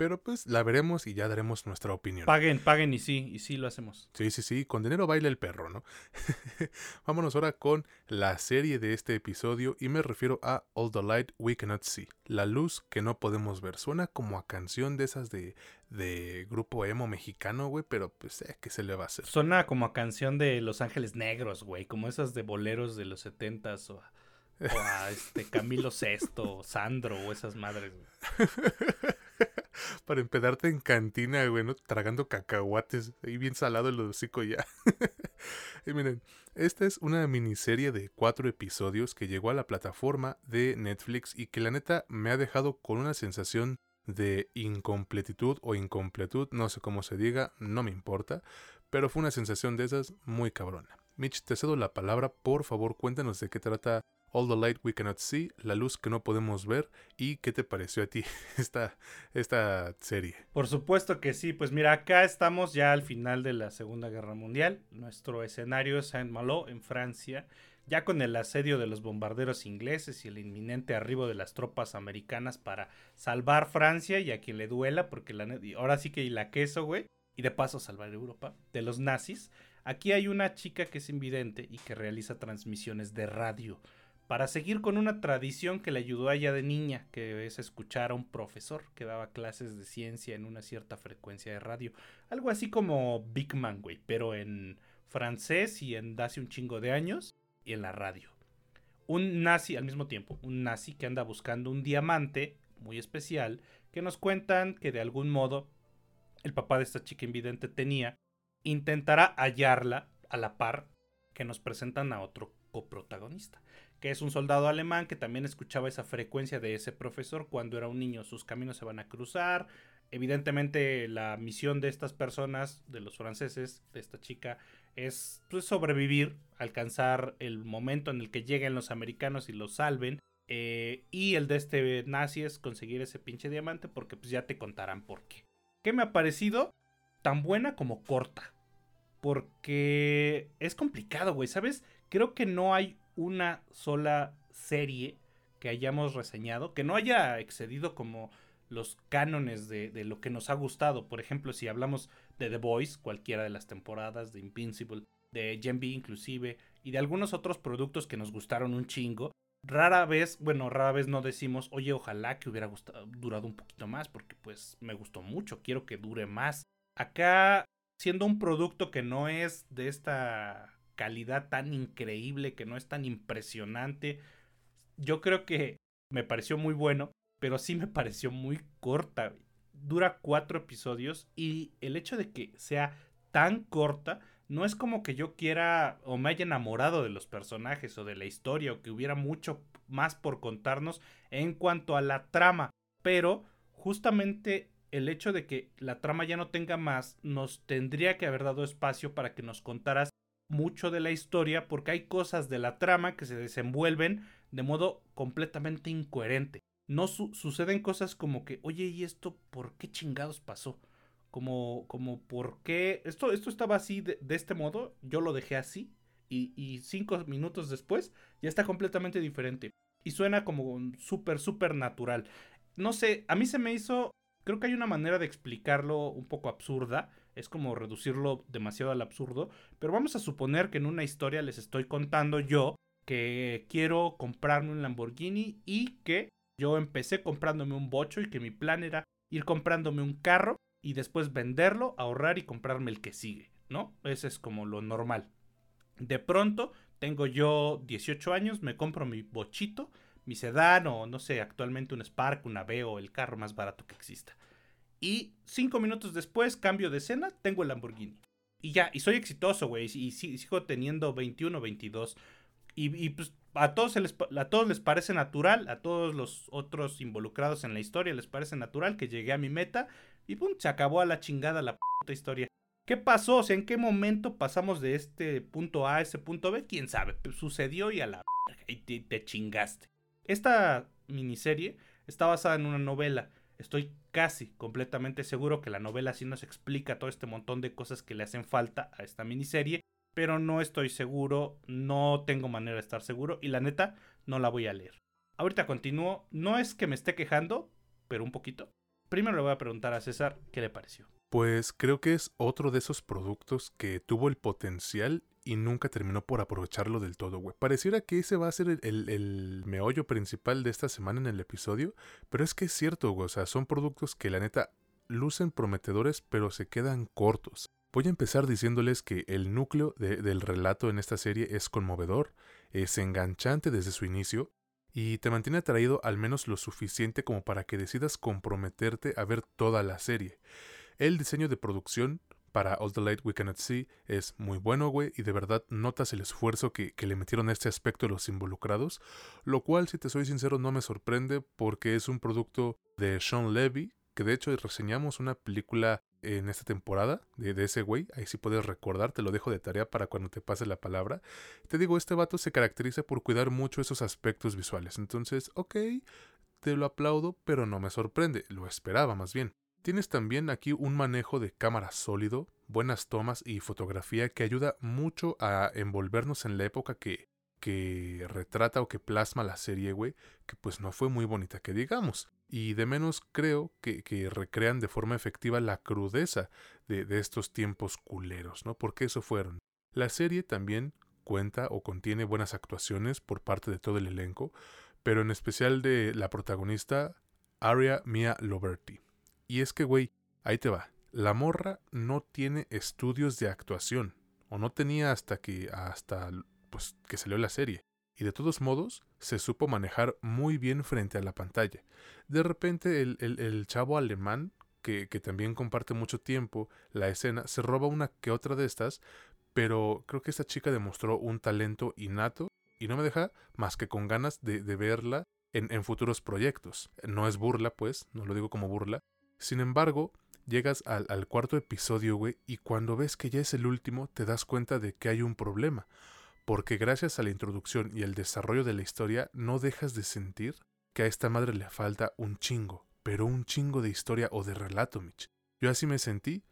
A: pero pues la veremos y ya daremos nuestra opinión.
B: Paguen, paguen y sí, y sí lo hacemos.
A: Sí, sí, sí, con dinero baila el perro, ¿no? *laughs* Vámonos ahora con la serie de este episodio y me refiero a All the Light We Cannot See, la luz que no podemos ver. Suena como a canción de esas de, de grupo emo mexicano, güey, pero pues, eh, ¿qué se le va a hacer?
B: Suena como a canción de Los Ángeles Negros, güey, como esas de boleros de los setentas o o a *laughs* este Camilo Sesto, Sandro o esas madres. Güey. *laughs*
A: Para empedarte en cantina, güey, ¿no? Tragando cacahuates. Ahí bien salado el hocico ya. *laughs* y miren, esta es una miniserie de cuatro episodios que llegó a la plataforma de Netflix y que la neta me ha dejado con una sensación de incompletitud o incompletud, no sé cómo se diga, no me importa, pero fue una sensación de esas muy cabrona. Mitch, te cedo la palabra, por favor cuéntanos de qué trata All the Light We Cannot See, La Luz que no podemos ver, y qué te pareció a ti *laughs* esta, esta serie.
B: Por supuesto que sí, pues mira, acá estamos ya al final de la Segunda Guerra Mundial, nuestro escenario es Saint-Malo, en Francia, ya con el asedio de los bombarderos ingleses y el inminente arribo de las tropas americanas para salvar Francia y a quien le duela, porque la, ahora sí que y la queso, güey, y de paso salvar Europa de los nazis. Aquí hay una chica que es invidente y que realiza transmisiones de radio para seguir con una tradición que le ayudó a ella de niña, que es escuchar a un profesor que daba clases de ciencia en una cierta frecuencia de radio. Algo así como Big Man, güey, pero en francés y en hace un chingo de años en la radio. Un nazi al mismo tiempo, un nazi que anda buscando un diamante muy especial, que nos cuentan que de algún modo el papá de esta chica invidente tenía, intentará hallarla a la par que nos presentan a otro coprotagonista que es un soldado alemán que también escuchaba esa frecuencia de ese profesor cuando era un niño. Sus caminos se van a cruzar. Evidentemente la misión de estas personas, de los franceses, de esta chica, es pues, sobrevivir, alcanzar el momento en el que lleguen los americanos y los salven. Eh, y el de este nazi es conseguir ese pinche diamante porque pues ya te contarán por qué. ¿Qué me ha parecido? Tan buena como corta. Porque es complicado, güey, ¿sabes? Creo que no hay una sola serie que hayamos reseñado, que no haya excedido como los cánones de, de, lo que nos ha gustado. Por ejemplo, si hablamos de The Voice, cualquiera de las temporadas, de Invincible, de Gen B inclusive, y de algunos otros productos que nos gustaron un chingo, rara vez, bueno, rara vez no decimos, oye, ojalá que hubiera durado un poquito más, porque pues me gustó mucho, quiero que dure más. Acá, siendo un producto que no es de esta calidad tan increíble, que no es tan impresionante. Yo creo que me pareció muy bueno, pero sí me pareció muy corta. Dura cuatro episodios y el hecho de que sea tan corta no es como que yo quiera o me haya enamorado de los personajes o de la historia o que hubiera mucho más por contarnos en cuanto a la trama, pero justamente el hecho de que la trama ya no tenga más nos tendría que haber dado espacio para que nos contaras mucho de la historia porque hay cosas de la trama que se desenvuelven de modo completamente incoherente. No suceden cosas como que, oye, ¿y esto por qué chingados pasó? Como, como, ¿por qué? Esto, esto estaba así de, este modo, yo lo dejé así y, y, cinco minutos después ya está completamente diferente. Y suena como súper, súper natural. No sé, a mí se me hizo, creo que hay una manera de explicarlo un poco absurda es como reducirlo demasiado al absurdo, pero vamos a suponer que en una historia les estoy contando yo que quiero comprarme un Lamborghini y que Yo empecé comprándome un bocho y que mi plan era ir comprándome un carro y después venderlo, ahorrar y comprarme el que sigue, ¿no? Ese es como lo normal. De pronto, tengo yo 18 años, me compro mi bochito, mi sedán o no sé, actualmente un Spark, una o el carro más barato que exista. Y cinco minutos después, cambio de escena, tengo el Lamborghini. Y ya, y soy exitoso, güey. Y, sigo teniendo 21, 22. Y, pues a todos, les, a todos les parece natural, a todos los otros involucrados en la historia les parece natural que llegué a mi meta y pum, se acabó a la chingada la puta historia. ¿Qué pasó? O sea, ¿en qué momento pasamos de este punto A a ese punto B? ¿Quién sabe? Pues sucedió y a la y te, te chingaste. Esta miniserie está basada en una novela. Estoy casi completamente seguro que la novela sí nos explica todo este montón de cosas que le hacen falta a esta miniserie pero no estoy seguro, no tengo manera de estar seguro y la neta no la voy a leer. Ahorita continúo, no es que me esté quejando, pero un poquito. Primero le voy a preguntar a César qué le pareció.
A: Pues creo que es otro de esos productos que tuvo el potencial y nunca terminó por aprovecharlo del todo, güey. Pareciera que ese va a ser el, el, meollo principal de esta semana en el episodio, pero es que es cierto, güey. O sea, son productos que la neta lucen prometedores, pero se quedan cortos. Voy a empezar diciéndoles que el núcleo del relato en esta serie es conmovedor, es enganchante desde su inicio y te mantiene atraído al menos lo suficiente como para que decidas comprometerte a ver toda la serie. El diseño de producción para All the Light We Cannot See es muy bueno, güey, y de verdad notas el esfuerzo que, que, le metieron a este aspecto los involucrados, lo cual, si te soy sincero, no me sorprende porque es un producto de Sean Levy, que de hecho reseñamos una película en esta temporada de, ese güey. Ahí sí puedes recordar, te lo dejo de tarea para cuando te pase la palabra. Te digo, este vato se caracteriza por cuidar mucho esos aspectos visuales. Entonces, ok, te lo aplaudo, pero no me sorprende. Lo esperaba más bien. Tienes también aquí un manejo de cámara sólido, buenas tomas y fotografía que ayuda mucho a envolvernos en la época que, que retrata o que plasma la serie, güey, que pues no fue muy bonita que digamos y de menos creo que, recrean de forma efectiva la crudeza de, estos tiempos culeros, ¿no? Porque eso fueron. La serie también cuenta o contiene buenas actuaciones por parte de todo el elenco, pero en especial de la protagonista Aria Mia Loberti. Y es que, güey, ahí te va. La morra no tiene estudios de actuación, o no tenía hasta que hasta pues que salió la serie y de todos modos se supo manejar muy bien frente a la pantalla. De repente el, el, chavo alemán, que, que, también comparte mucho tiempo la escena, se roba una que otra de estas, pero creo que esta chica demostró un talento innato y no me deja más que con ganas de, verla en, en futuros proyectos. No es burla, pues, no lo digo como burla. Sin embargo, llegas al, al cuarto episodio, güey, y cuando ves que ya es el último, te das cuenta de que hay un problema porque gracias a la introducción y el desarrollo de la historia no dejas de sentir que a esta madre le falta un chingo, pero un chingo de historia o de relato, Mitch. Yo así me sentí,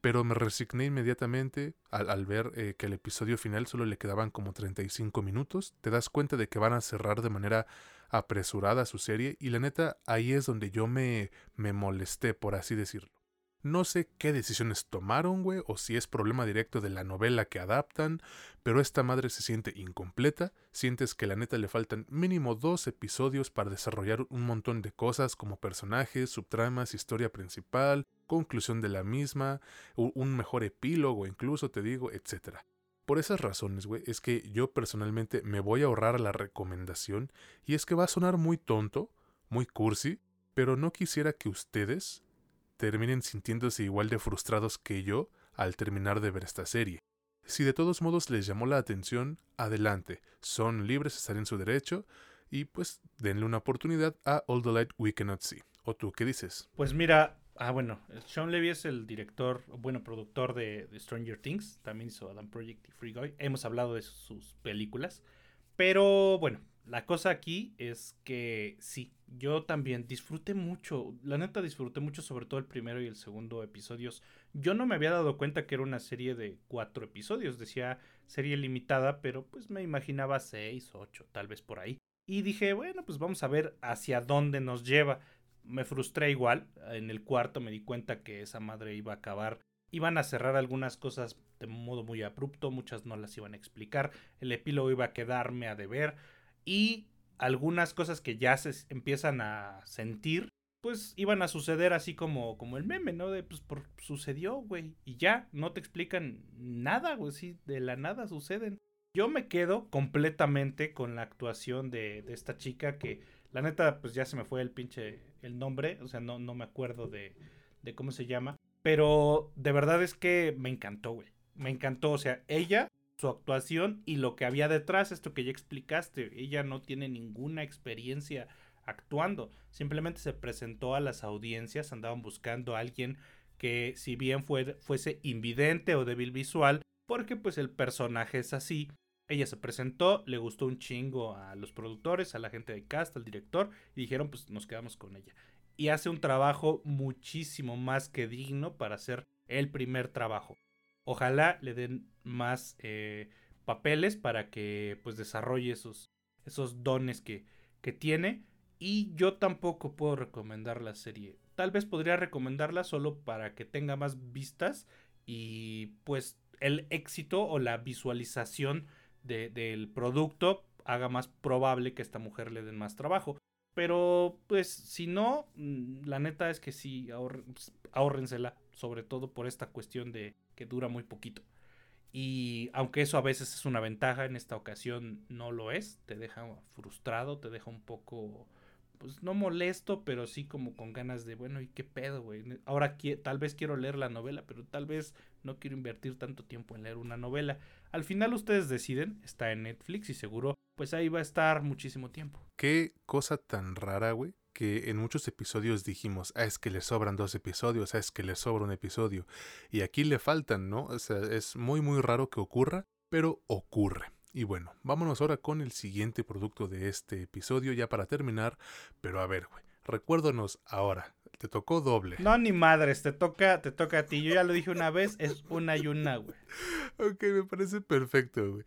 A: pero me resigné inmediatamente al, ver eh, que el episodio final solo le quedaban como 35 minutos. Te das cuenta de que van a cerrar de manera apresurada su serie y la neta ahí es donde yo me, me molesté, por así decirlo. No sé qué decisiones tomaron, güey, o si es problema directo de la novela que adaptan, pero esta madre se siente incompleta, sientes que la neta le faltan mínimo dos episodios para desarrollar un montón de cosas como personajes, subtramas, historia principal, conclusión de la misma, un mejor epílogo incluso, te digo, etc. Por esas razones, güey, es que yo personalmente me voy a ahorrar la recomendación y es que va a sonar muy tonto, muy cursi, pero no quisiera que ustedes terminen sintiéndose igual de frustrados que yo al terminar de ver esta serie. Si de todos modos les llamó la atención, adelante, son libres, están en su derecho y pues denle una oportunidad a All the Light We Cannot See. ¿O tú qué dices?
B: Pues mira, ah bueno, Sean Levy es el director, bueno, productor de, de Stranger Things, también hizo Adam Project y Free Guy, hemos hablado de sus películas, pero bueno, la cosa aquí es que sí, yo también disfruté mucho, la neta disfruté mucho sobre todo el primero y el segundo episodios. Yo no me había dado cuenta que era una serie de cuatro episodios, decía serie limitada, pero pues me imaginaba seis, ocho, tal vez por ahí. Y dije, bueno, pues vamos a ver hacia dónde nos lleva. Me frustré igual, en el cuarto me di cuenta que esa madre iba a acabar iban a cerrar algunas cosas de modo muy abrupto, muchas no las iban a explicar, el epílogo iba a quedarme a deber, y algunas cosas que ya se empiezan a sentir, pues iban a suceder así como, como el meme, ¿no? De pues por, sucedió, güey. Y ya, no te explican nada, güey. Sí, de la nada suceden. Yo me quedo completamente con la actuación de, de esta chica que, la neta, pues ya se me fue el pinche, el nombre. O sea, no, no me acuerdo de, de cómo se llama. Pero de verdad es que me encantó, güey. Me encantó. O sea, ella su actuación y lo que había detrás, esto que ya explicaste. Ella no tiene ninguna experiencia actuando, simplemente se presentó a las audiencias, andaban buscando a alguien que si bien fuese invidente o débil visual, porque pues el personaje es así. Ella se presentó, le gustó un chingo a los productores, a la gente de cast, al director, y dijeron pues nos quedamos con ella. Y hace un trabajo muchísimo más que digno para hacer el primer trabajo. Ojalá le den más eh, papeles para que pues desarrolle esos, esos dones que, que tiene. Y yo tampoco puedo recomendar la serie. Tal vez podría recomendarla solo para que tenga más vistas y pues el éxito o la visualización del producto haga más probable que esta mujer le den más trabajo. Pero pues si no, mm, la neta es que sí, ahórrensela, sobre todo por esta cuestión de que dura muy poquito. Y aunque eso a veces es una ventaja, en esta ocasión no lo es, te deja frustrado, te deja un poco, pues no molesto, pero sí como con ganas de, bueno, ¿y qué pedo, güey? Ahora tal vez quiero leer la novela, pero tal vez no quiero invertir tanto tiempo en leer una novela. Al final ustedes deciden, está en Netflix y seguro, pues ahí va a estar muchísimo tiempo.
A: Qué cosa tan rara, güey, que en muchos episodios dijimos, ah, es que le sobran dos episodios, ah, es que le sobra un episodio. Y aquí le faltan, ¿no? O sea, es muy, muy raro que ocurra, pero ocurre. Y bueno, vámonos ahora con el siguiente producto de este episodio, ya para terminar. Pero a ver, güey, recuérdanos ahora, te tocó doble.
B: No, ni madres, te toca, te toca a ti. Yo ya lo dije una vez, es una y una, güey.
A: ok, me parece perfecto, güey.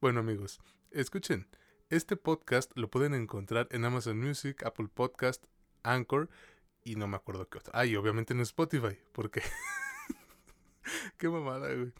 A: Bueno, amigos, escuchen. Este podcast lo pueden encontrar en Amazon Music, Apple Podcast, Anchor y no me acuerdo qué otro. Ah, obviamente en Spotify, porque... *laughs* qué mamada, güey.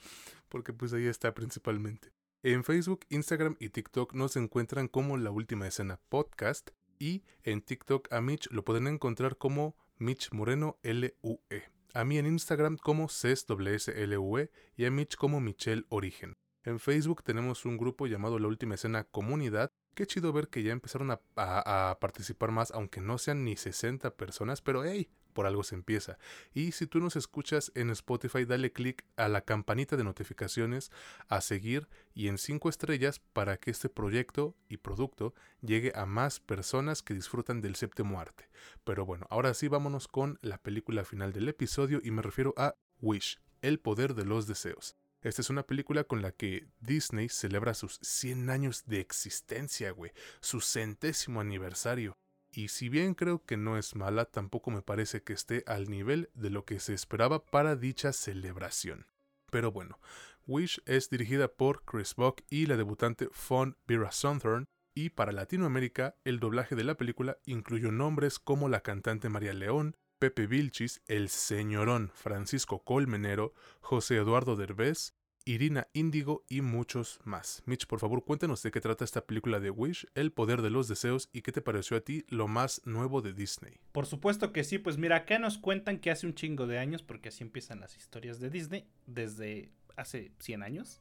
A: Porque pues ahí está principalmente. En Facebook, Instagram y TikTok nos encuentran como La Última Escena Podcast y en TikTok a Mitch lo pueden encontrar como Mitch Moreno LUE. A mí en Instagram como CESWSLUE y a Mitch como Michelle Origen. En Facebook tenemos un grupo llamado La Última Escena Comunidad. Qué chido ver que ya empezaron a, participar más, aunque no sean ni 60 personas, pero hey, por algo se empieza. Y si tú nos escuchas en Spotify, dale click a la campanita de notificaciones, a seguir y en 5 estrellas para que este proyecto y producto llegue a más personas que disfrutan del séptimo arte. Pero bueno, ahora sí vámonos con la película final del episodio y me refiero a Wish, el poder de los deseos. Esta es una película con la que Disney celebra sus 100 años de existencia, güey, su centésimo aniversario. Y si bien creo que no es mala, tampoco me parece que esté al nivel de lo que se esperaba para dicha celebración. Pero bueno, Wish es dirigida por Chris Buck y la debutante Fawn Vera Southern, y para Latinoamérica el doblaje de la película incluyó nombres como la cantante María León, Pepe Vilchis, El Señorón, Francisco Colmenero, José Eduardo Derbez, Irina Índigo y muchos más. Mitch, por favor, cuéntanos de qué trata esta película de Wish, El poder de los deseos y qué te pareció a ti lo más nuevo de Disney.
B: Por supuesto que sí, pues mira, acá nos cuentan que hace un chingo de años, porque así empiezan las historias de Disney, desde hace 100 años,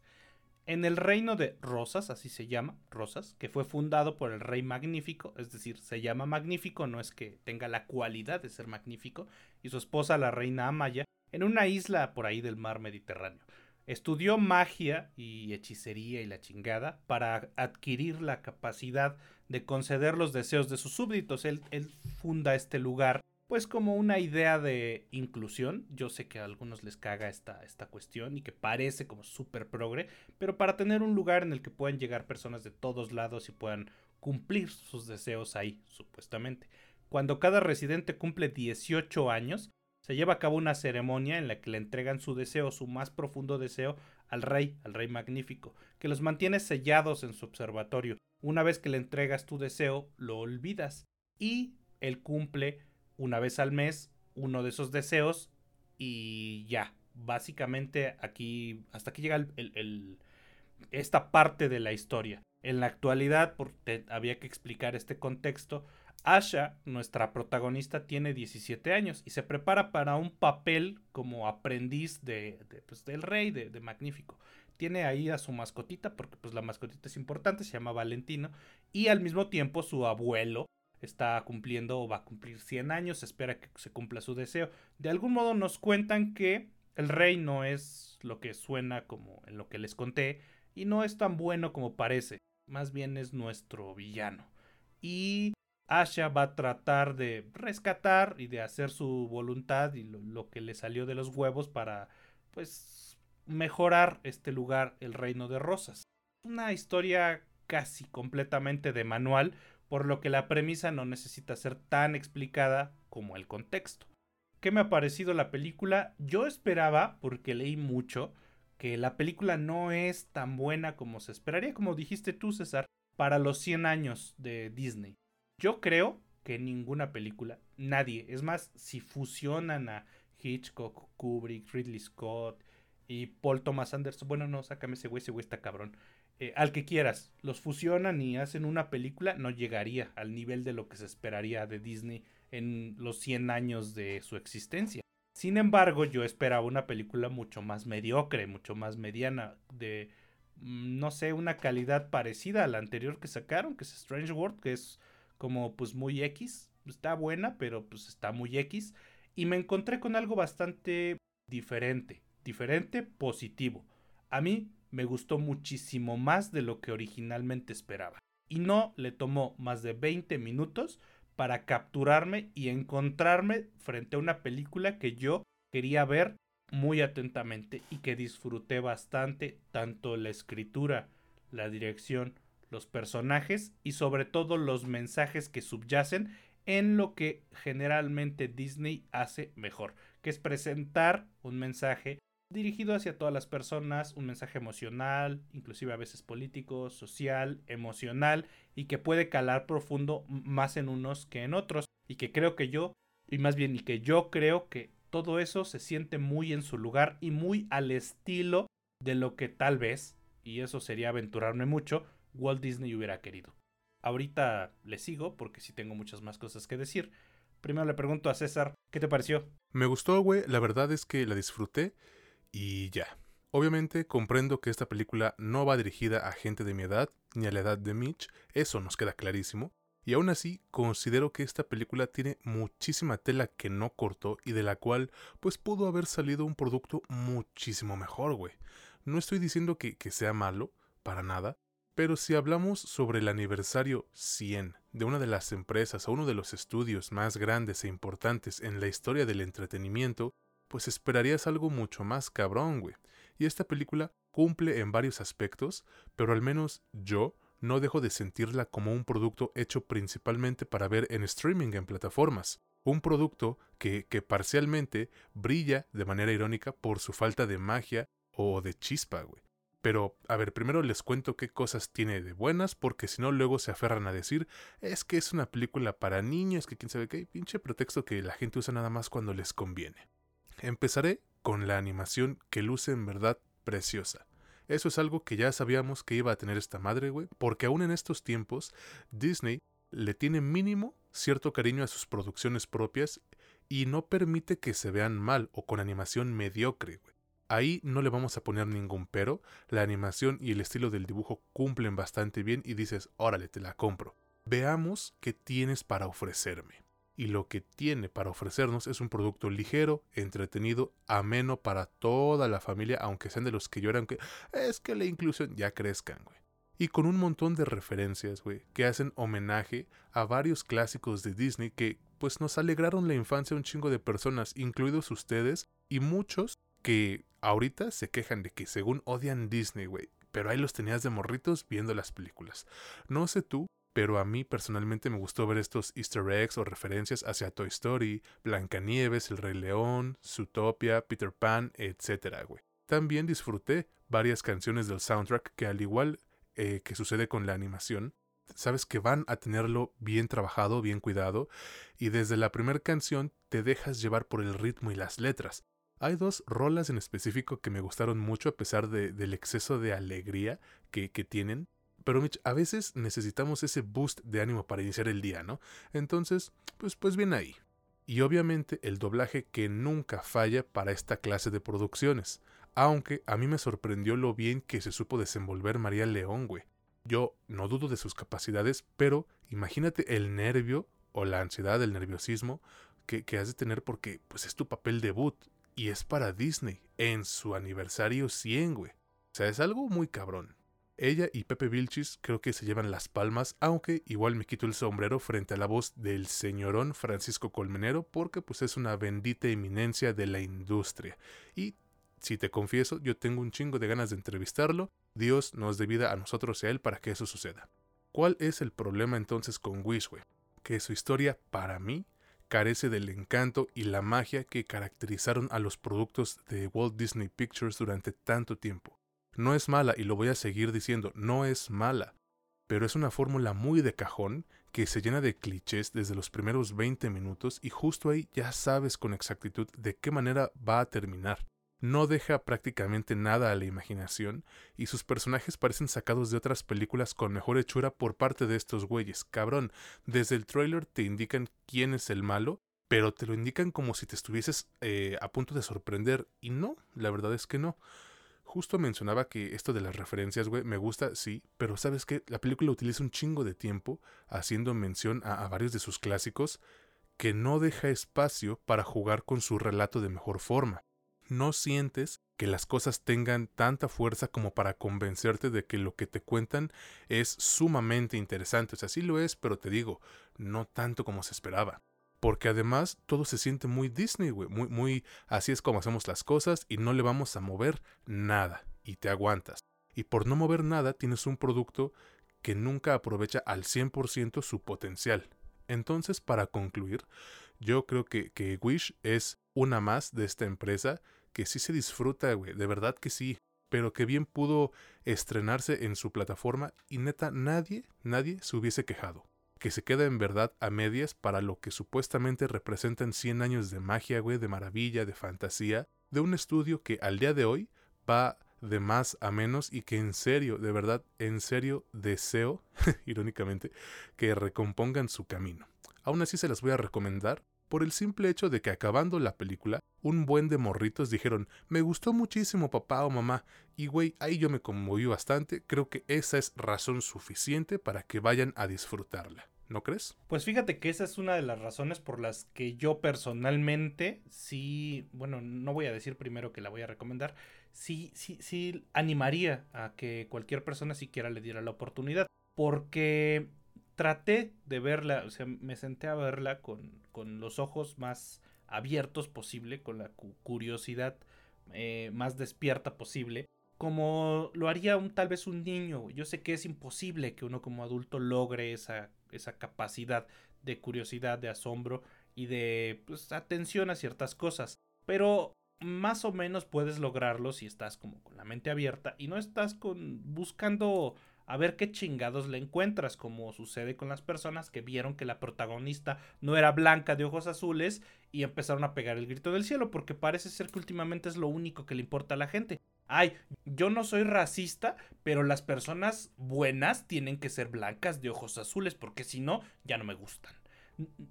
B: en el reino de Rosas, así se llama, Rosas, que fue fundado por el rey magnífico, es decir, se llama magnífico, no es que tenga la cualidad de ser magnífico, y su esposa la reina Amaya, en una isla por ahí del mar Mediterráneo. Estudió magia y hechicería y la chingada para adquirir la capacidad de conceder los deseos de sus súbditos. Él, funda este lugar pues como una idea de inclusión. Yo sé que a algunos les caga esta, esta cuestión y que parece como súper progre, pero para tener un lugar en el que puedan llegar personas de todos lados y puedan cumplir sus deseos ahí, supuestamente. Cuando cada residente cumple 18 años, se lleva a cabo una ceremonia en la que le entregan su deseo, su más profundo deseo, al rey, al rey magnífico, que los mantiene sellados en su observatorio. Una vez que le entregas tu deseo, lo olvidas y él cumple una vez al mes uno de esos deseos y ya. Básicamente aquí, hasta aquí llega el, esta parte de la historia. En la actualidad, porque había que explicar este contexto, Asha, nuestra protagonista, tiene 17 años y se prepara para un papel como aprendiz de, pues, del rey, de, de, Magnífico. Tiene ahí a su mascotita, porque pues la mascotita es importante, se llama Valentino, y al mismo tiempo su abuelo está cumpliendo o va a cumplir 100 años, espera que se cumpla su deseo. De algún modo nos cuentan que el rey no es lo que suena como en lo que les conté, y no es tan bueno como parece, más bien es nuestro villano. Y Asha va a tratar de rescatar y de hacer su voluntad y lo, que le salió de los huevos para, pues, mejorar este lugar, el Reino de Rosas. Una historia casi completamente de manual, por lo que la premisa no necesita ser tan explicada como el contexto. ¿Qué me ha parecido la película? Yo esperaba, porque leí mucho, que la película no es tan buena como se esperaría, como dijiste tú, César, para los 100 años de Disney. Yo creo que ninguna película, nadie, es más, si fusionan a Hitchcock, Kubrick, Ridley Scott y Paul Thomas Anderson, bueno, no, sácame ese güey, ese güey está cabrón. Eh, al que quieras, los fusionan y hacen una película, no llegaría al nivel de lo que se esperaría de Disney en los 100 años de su existencia. Sin embargo, yo esperaba una película mucho más mediocre, mucho más mediana, de, mm, no sé, una calidad parecida a la anterior que sacaron, que es Strange World, que es como pues muy X. Está buena, pero pues está muy X. Y me encontré con algo bastante diferente. Diferente, positivo. A mí me gustó muchísimo más de lo que originalmente esperaba. Y no le tomó más de 20 minutos para capturarme y encontrarme frente a una película que yo quería ver muy atentamente y que disfruté bastante tanto la escritura, la dirección, los personajes y sobre todo los mensajes que subyacen en lo que generalmente Disney hace mejor, que es presentar un mensaje dirigido hacia todas las personas, un mensaje emocional, inclusive a veces político, social, emocional, y que puede calar profundo más en unos que en otros, y que creo que yo, y más bien, y que yo creo que todo eso se siente muy en su lugar y muy al estilo de lo que tal vez, y eso sería aventurarme mucho, Walt Disney hubiera querido. Ahorita le sigo porque sí tengo muchas más cosas que decir. Primero le pregunto a César, ¿qué te pareció?
A: Me gustó, güey. La verdad es que la disfruté y ya. Obviamente comprendo que esta película no va dirigida a gente de mi edad ni a la edad de Mitch, eso nos queda clarísimo. Y aún así, considero que esta película tiene muchísima tela que no cortó y de la cual pues pudo haber salido un producto muchísimo mejor, güey. No estoy diciendo que, sea malo, para nada, pero si hablamos sobre el aniversario 100 de una de las empresas o uno de los estudios más grandes e importantes en la historia del entretenimiento, pues esperarías algo mucho más cabrón, güey. Y esta película cumple en varios aspectos, pero al menos yo no dejo de sentirla como un producto hecho principalmente para ver en streaming en plataformas. Un producto que, que parcialmente brilla de manera irónica por su falta de magia o de chispa, güey. Pero, a ver, primero les cuento qué cosas tiene de buenas, porque si no luego se aferran a decir, es que es una película para niños, que quién sabe qué, pinche pretexto que la gente usa nada más cuando les conviene. Empezaré con la animación que luce en verdad preciosa. Eso es algo que ya sabíamos que iba a tener esta madre, güey, porque aún en estos tiempos, Disney le tiene mínimo cierto cariño a sus producciones propias y no permite que se vean mal o con animación mediocre, güey. Ahí no le vamos a poner ningún pero, la animación y el estilo del dibujo cumplen bastante bien y dices, órale, te la compro. Veamos qué tienes para ofrecerme. Y lo que tiene para ofrecernos es un producto ligero, entretenido, ameno para toda la familia, aunque sean de los que lloran que es que la inclusión ya crezcan, güey. Y con un montón de referencias, güey, que hacen homenaje a varios clásicos de Disney que pues nos alegraron la infancia a un chingo de personas, incluidos ustedes, y muchos que ahorita se quejan de que según odian Disney, güey. Pero ahí los tenías de morritos viendo las películas. No sé tú, pero a mí personalmente me gustó ver estos easter eggs o referencias hacia Toy Story, Blancanieves, El Rey León, Zootopia, Peter Pan, etc. güey. También disfruté varias canciones del soundtrack que al igual eh, que sucede con la animación, sabes que van a tenerlo bien trabajado, bien cuidado, y desde la primera canción te dejas llevar por el ritmo y las letras. Hay dos rolas en específico que me gustaron mucho a pesar de, del exceso de alegría que, que tienen. Pero Mitch, a veces necesitamos ese boost de ánimo para iniciar el día, ¿no? Entonces, pues, pues bien ahí. Y obviamente el doblaje que nunca falla para esta clase de producciones. Aunque a mí me sorprendió lo bien que se supo desenvolver María León, güey. Yo no dudo de sus capacidades, pero imagínate el nervio o la ansiedad, el nerviosismo que, que has de tener porque pues es tu papel debut y es para Disney en su aniversario 100, güey. O sea, es algo muy cabrón. Ella y Pepe Vilchis creo que se llevan las palmas, aunque igual me quito el sombrero frente a la voz del señorón Francisco Colmenero, porque pues es una bendita eminencia de la industria. Y si te confieso, yo tengo un chingo de ganas de entrevistarlo. Dios nos dé vida a nosotros y a él para que eso suceda. ¿Cuál es el problema entonces con Wish, Que su historia, para mí, carece del encanto y la magia que caracterizaron a los productos de Walt Disney Pictures durante tanto tiempo. No es mala, y lo voy a seguir diciendo, no es mala, pero es una fórmula muy de cajón que se llena de clichés desde los primeros 20 minutos y justo ahí ya sabes con exactitud de qué manera va a terminar. No deja prácticamente nada a la imaginación y sus personajes parecen sacados de otras películas con mejor hechura por parte de estos güeyes. Cabrón, desde el trailer te indican quién es el malo, pero te lo indican como si te estuvieses eh, a punto de sorprender y no, la verdad es que no. Justo mencionaba que esto de las referencias, güey, me gusta, sí, pero sabes que la película utiliza un chingo de tiempo haciendo mención a, a varios de sus clásicos que no deja espacio para jugar con su relato de mejor forma. No sientes que las cosas tengan tanta fuerza como para convencerte de que lo que te cuentan es sumamente interesante. O sea, sí lo es, pero te digo, no tanto como se esperaba. Porque además todo se siente muy Disney, güey. Muy, muy así es como hacemos las cosas y no le vamos a mover nada. Y te aguantas. Y por no mover nada tienes un producto que nunca aprovecha al 100% su potencial. Entonces, para concluir, yo creo que, que Wish es una más de esta empresa que sí se disfruta, güey. De verdad que sí. Pero que bien pudo estrenarse en su plataforma y neta nadie, nadie se hubiese quejado que se queda en verdad a medias para lo que supuestamente representan 100 años de magia, güey, de maravilla, de fantasía, de un estudio que al día de hoy va de más a menos y que en serio, de verdad, en serio deseo, *laughs* irónicamente, que recompongan su camino. Aún así se las voy a recomendar por el simple hecho de que acabando la película, un buen de morritos dijeron, me gustó muchísimo papá o mamá, y güey, ahí yo me conmoví bastante, creo que esa es razón suficiente para que vayan a disfrutarla. ¿No crees?
B: Pues fíjate que esa es una de las razones por las que yo personalmente sí, bueno, no voy a decir primero que la voy a recomendar, sí, sí, sí animaría a que cualquier persona siquiera le diera la oportunidad, porque traté de verla, o sea, me senté a verla con, con los ojos más abiertos posible, con la curiosidad eh, más despierta posible, como lo haría un, tal vez un niño. Yo sé que es imposible que uno como adulto logre esa, esa capacidad de curiosidad, de asombro y de pues, atención a ciertas cosas, pero más o menos puedes lograrlo si estás como con la mente abierta y no estás con buscando a ver qué chingados le encuentras, como sucede con las personas que vieron que la protagonista no era blanca de ojos azules y empezaron a pegar el grito del cielo, porque parece ser que últimamente es lo único que le importa a la gente. Ay, yo no soy racista, pero las personas buenas tienen que ser blancas de ojos azules, porque si no, ya no me gustan.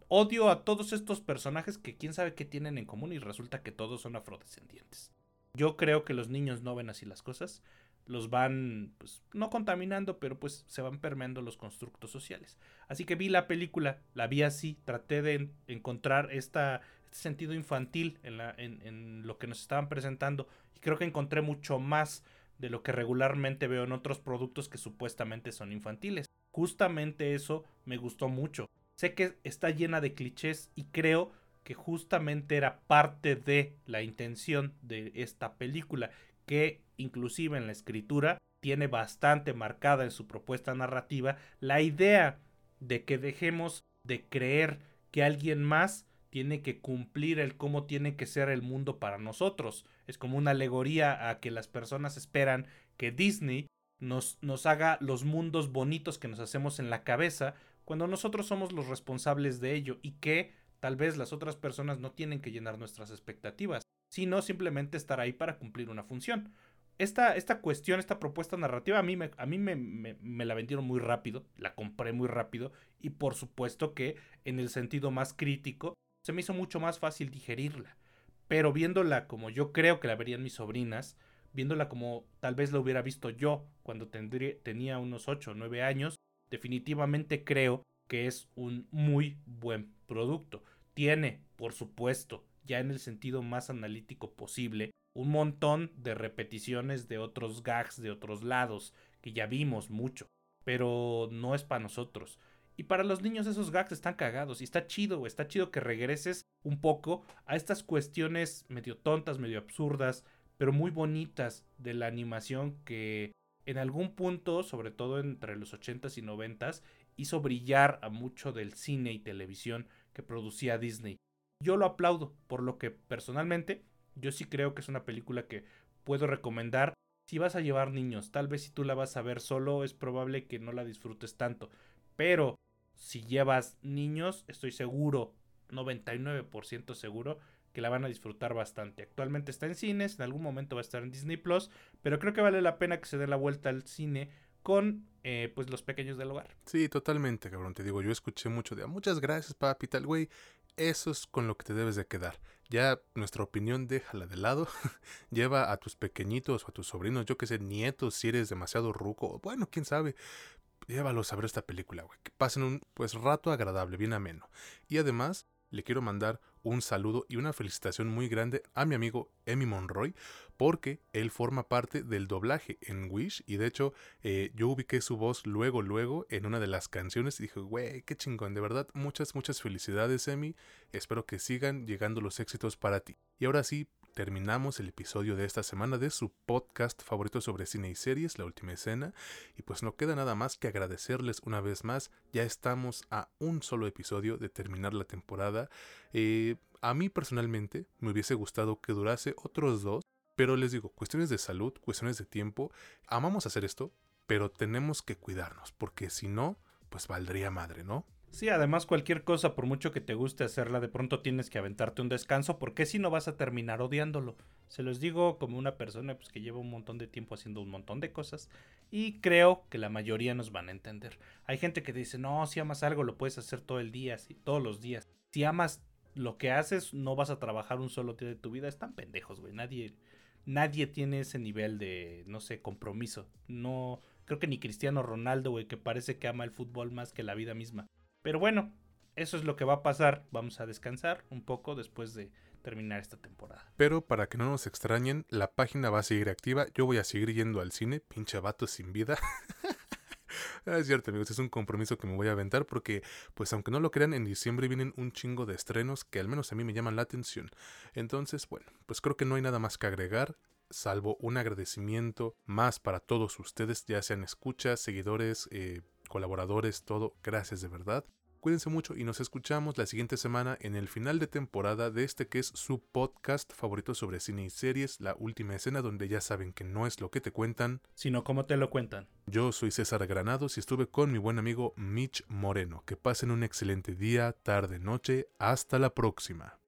B: Odio a todos estos personajes que quién sabe qué tienen en común y resulta que todos son afrodescendientes. Yo creo que los niños no ven así las cosas los van, pues, no contaminando, pero pues se van permeando los constructos sociales. Así que vi la película, la vi así, traté de encontrar esta, este sentido infantil en, la, en, en lo que nos estaban presentando y creo que encontré mucho más de lo que regularmente veo en otros productos que supuestamente son infantiles. Justamente eso me gustó mucho. Sé que está llena de clichés y creo que justamente era parte de la intención de esta película que inclusive en la escritura tiene bastante marcada en su propuesta narrativa la idea de que dejemos de creer que alguien más tiene que cumplir el cómo tiene que ser el mundo para nosotros. Es como una alegoría a que las personas esperan que Disney nos, nos haga los mundos bonitos que nos hacemos en la cabeza cuando nosotros somos los responsables de ello y que tal vez las otras personas no tienen que llenar nuestras expectativas sino simplemente estar ahí para cumplir una función. Esta, esta cuestión, esta propuesta narrativa, a mí, me, a mí me, me, la vendieron muy rápido, la compré muy rápido y por supuesto que en el sentido más crítico se me hizo mucho más fácil digerirla. Pero viéndola como yo creo que la verían mis sobrinas, viéndola como tal vez la hubiera visto yo cuando tenía unos 8 o 9 años, definitivamente creo que es un muy buen producto. Tiene, por supuesto, ya en el sentido más analítico posible, un montón de repeticiones de otros gags de otros lados, que ya vimos mucho, pero no es para nosotros. Y para los niños esos gags están cagados y está chido, está chido que regreses un poco a estas cuestiones medio tontas, medio absurdas, pero muy bonitas de la animación que en algún punto, sobre todo entre los 80s y 90s, hizo brillar a mucho del cine y televisión que producía Disney. Yo lo aplaudo, por lo que personalmente yo sí creo que es una película que puedo recomendar si vas a llevar niños. Tal vez si tú la vas a ver solo es probable que no la disfrutes tanto. Pero si llevas niños, estoy seguro, 99% seguro, que la van a disfrutar bastante. Actualmente está en cines, en algún momento va a estar en Disney Plus, pero creo que vale la pena que se dé la vuelta al cine con eh, pues los pequeños del hogar.
A: Sí, totalmente, cabrón. Te digo, yo escuché mucho de ah, muchas gracias, papi, tal, güey. Eso es con lo que te debes de quedar. Ya nuestra opinión déjala de lado. *laughs* Lleva a tus pequeñitos o a tus sobrinos, yo que sé, nietos, si eres demasiado ruco. Bueno, quién sabe. Llévalos a ver esta película, güey. Que pasen un pues rato agradable, bien ameno. Y además, le quiero mandar un saludo y una felicitación muy grande a mi amigo Emi Monroy porque él forma parte del doblaje en Wish y de hecho eh, yo ubiqué su voz luego luego en una de las canciones y dije güey qué chingón de verdad muchas muchas felicidades Emi espero que sigan llegando los éxitos para ti y ahora sí terminamos el episodio de esta semana de su podcast favorito sobre cine y series, La Última Escena. Y pues no queda nada más que agradecerles una vez más. Ya estamos a un solo episodio de terminar la temporada. Eh, a mí personalmente me hubiese gustado que durase otros dos. Pero les digo, cuestiones de salud, cuestiones de tiempo. Amamos hacer esto, pero tenemos que cuidarnos, porque si no, pues valdría madre, ¿no?
B: Sí, además cualquier cosa, por mucho que te guste hacerla, de pronto tienes que aventarte un descanso, porque si no vas a terminar odiándolo. Se los digo como una persona pues, que lleva un montón de tiempo haciendo un montón de cosas y creo que la mayoría nos van a entender. Hay gente que dice, no, si amas algo lo puedes hacer todo el día, sí, todos los días. Si amas lo que haces, no vas a trabajar un solo día de tu vida. Están pendejos, güey. Nadie, nadie tiene ese nivel de, no sé, compromiso. No, creo que ni Cristiano Ronaldo, güey, que parece que ama el fútbol más que la vida misma. Pero bueno, eso es lo que va a pasar. Vamos a descansar un poco después de terminar esta temporada.
A: Pero para que no nos extrañen, la página va a seguir activa. Yo voy a seguir yendo al cine, pinche vato sin vida. *laughs* Ah, es cierto, amigos, es un compromiso que me voy a aventar porque, pues aunque no lo crean, en diciembre vienen un chingo de estrenos que al menos a mí me llaman la atención. Entonces, bueno, pues creo que no hay nada más que agregar salvo un agradecimiento más para todos ustedes, ya sean escuchas, seguidores, eh, colaboradores, todo. Gracias de verdad. Cuídense mucho y nos escuchamos la siguiente semana en el final de temporada de este que es su podcast favorito sobre cine y series, La Última Escena, donde ya saben que no es lo que te cuentan,
B: sino cómo te lo cuentan.
A: Yo soy César Granados y estuve con mi buen amigo Mitch Moreno. Que pasen un excelente día, tarde, noche. Hasta la próxima.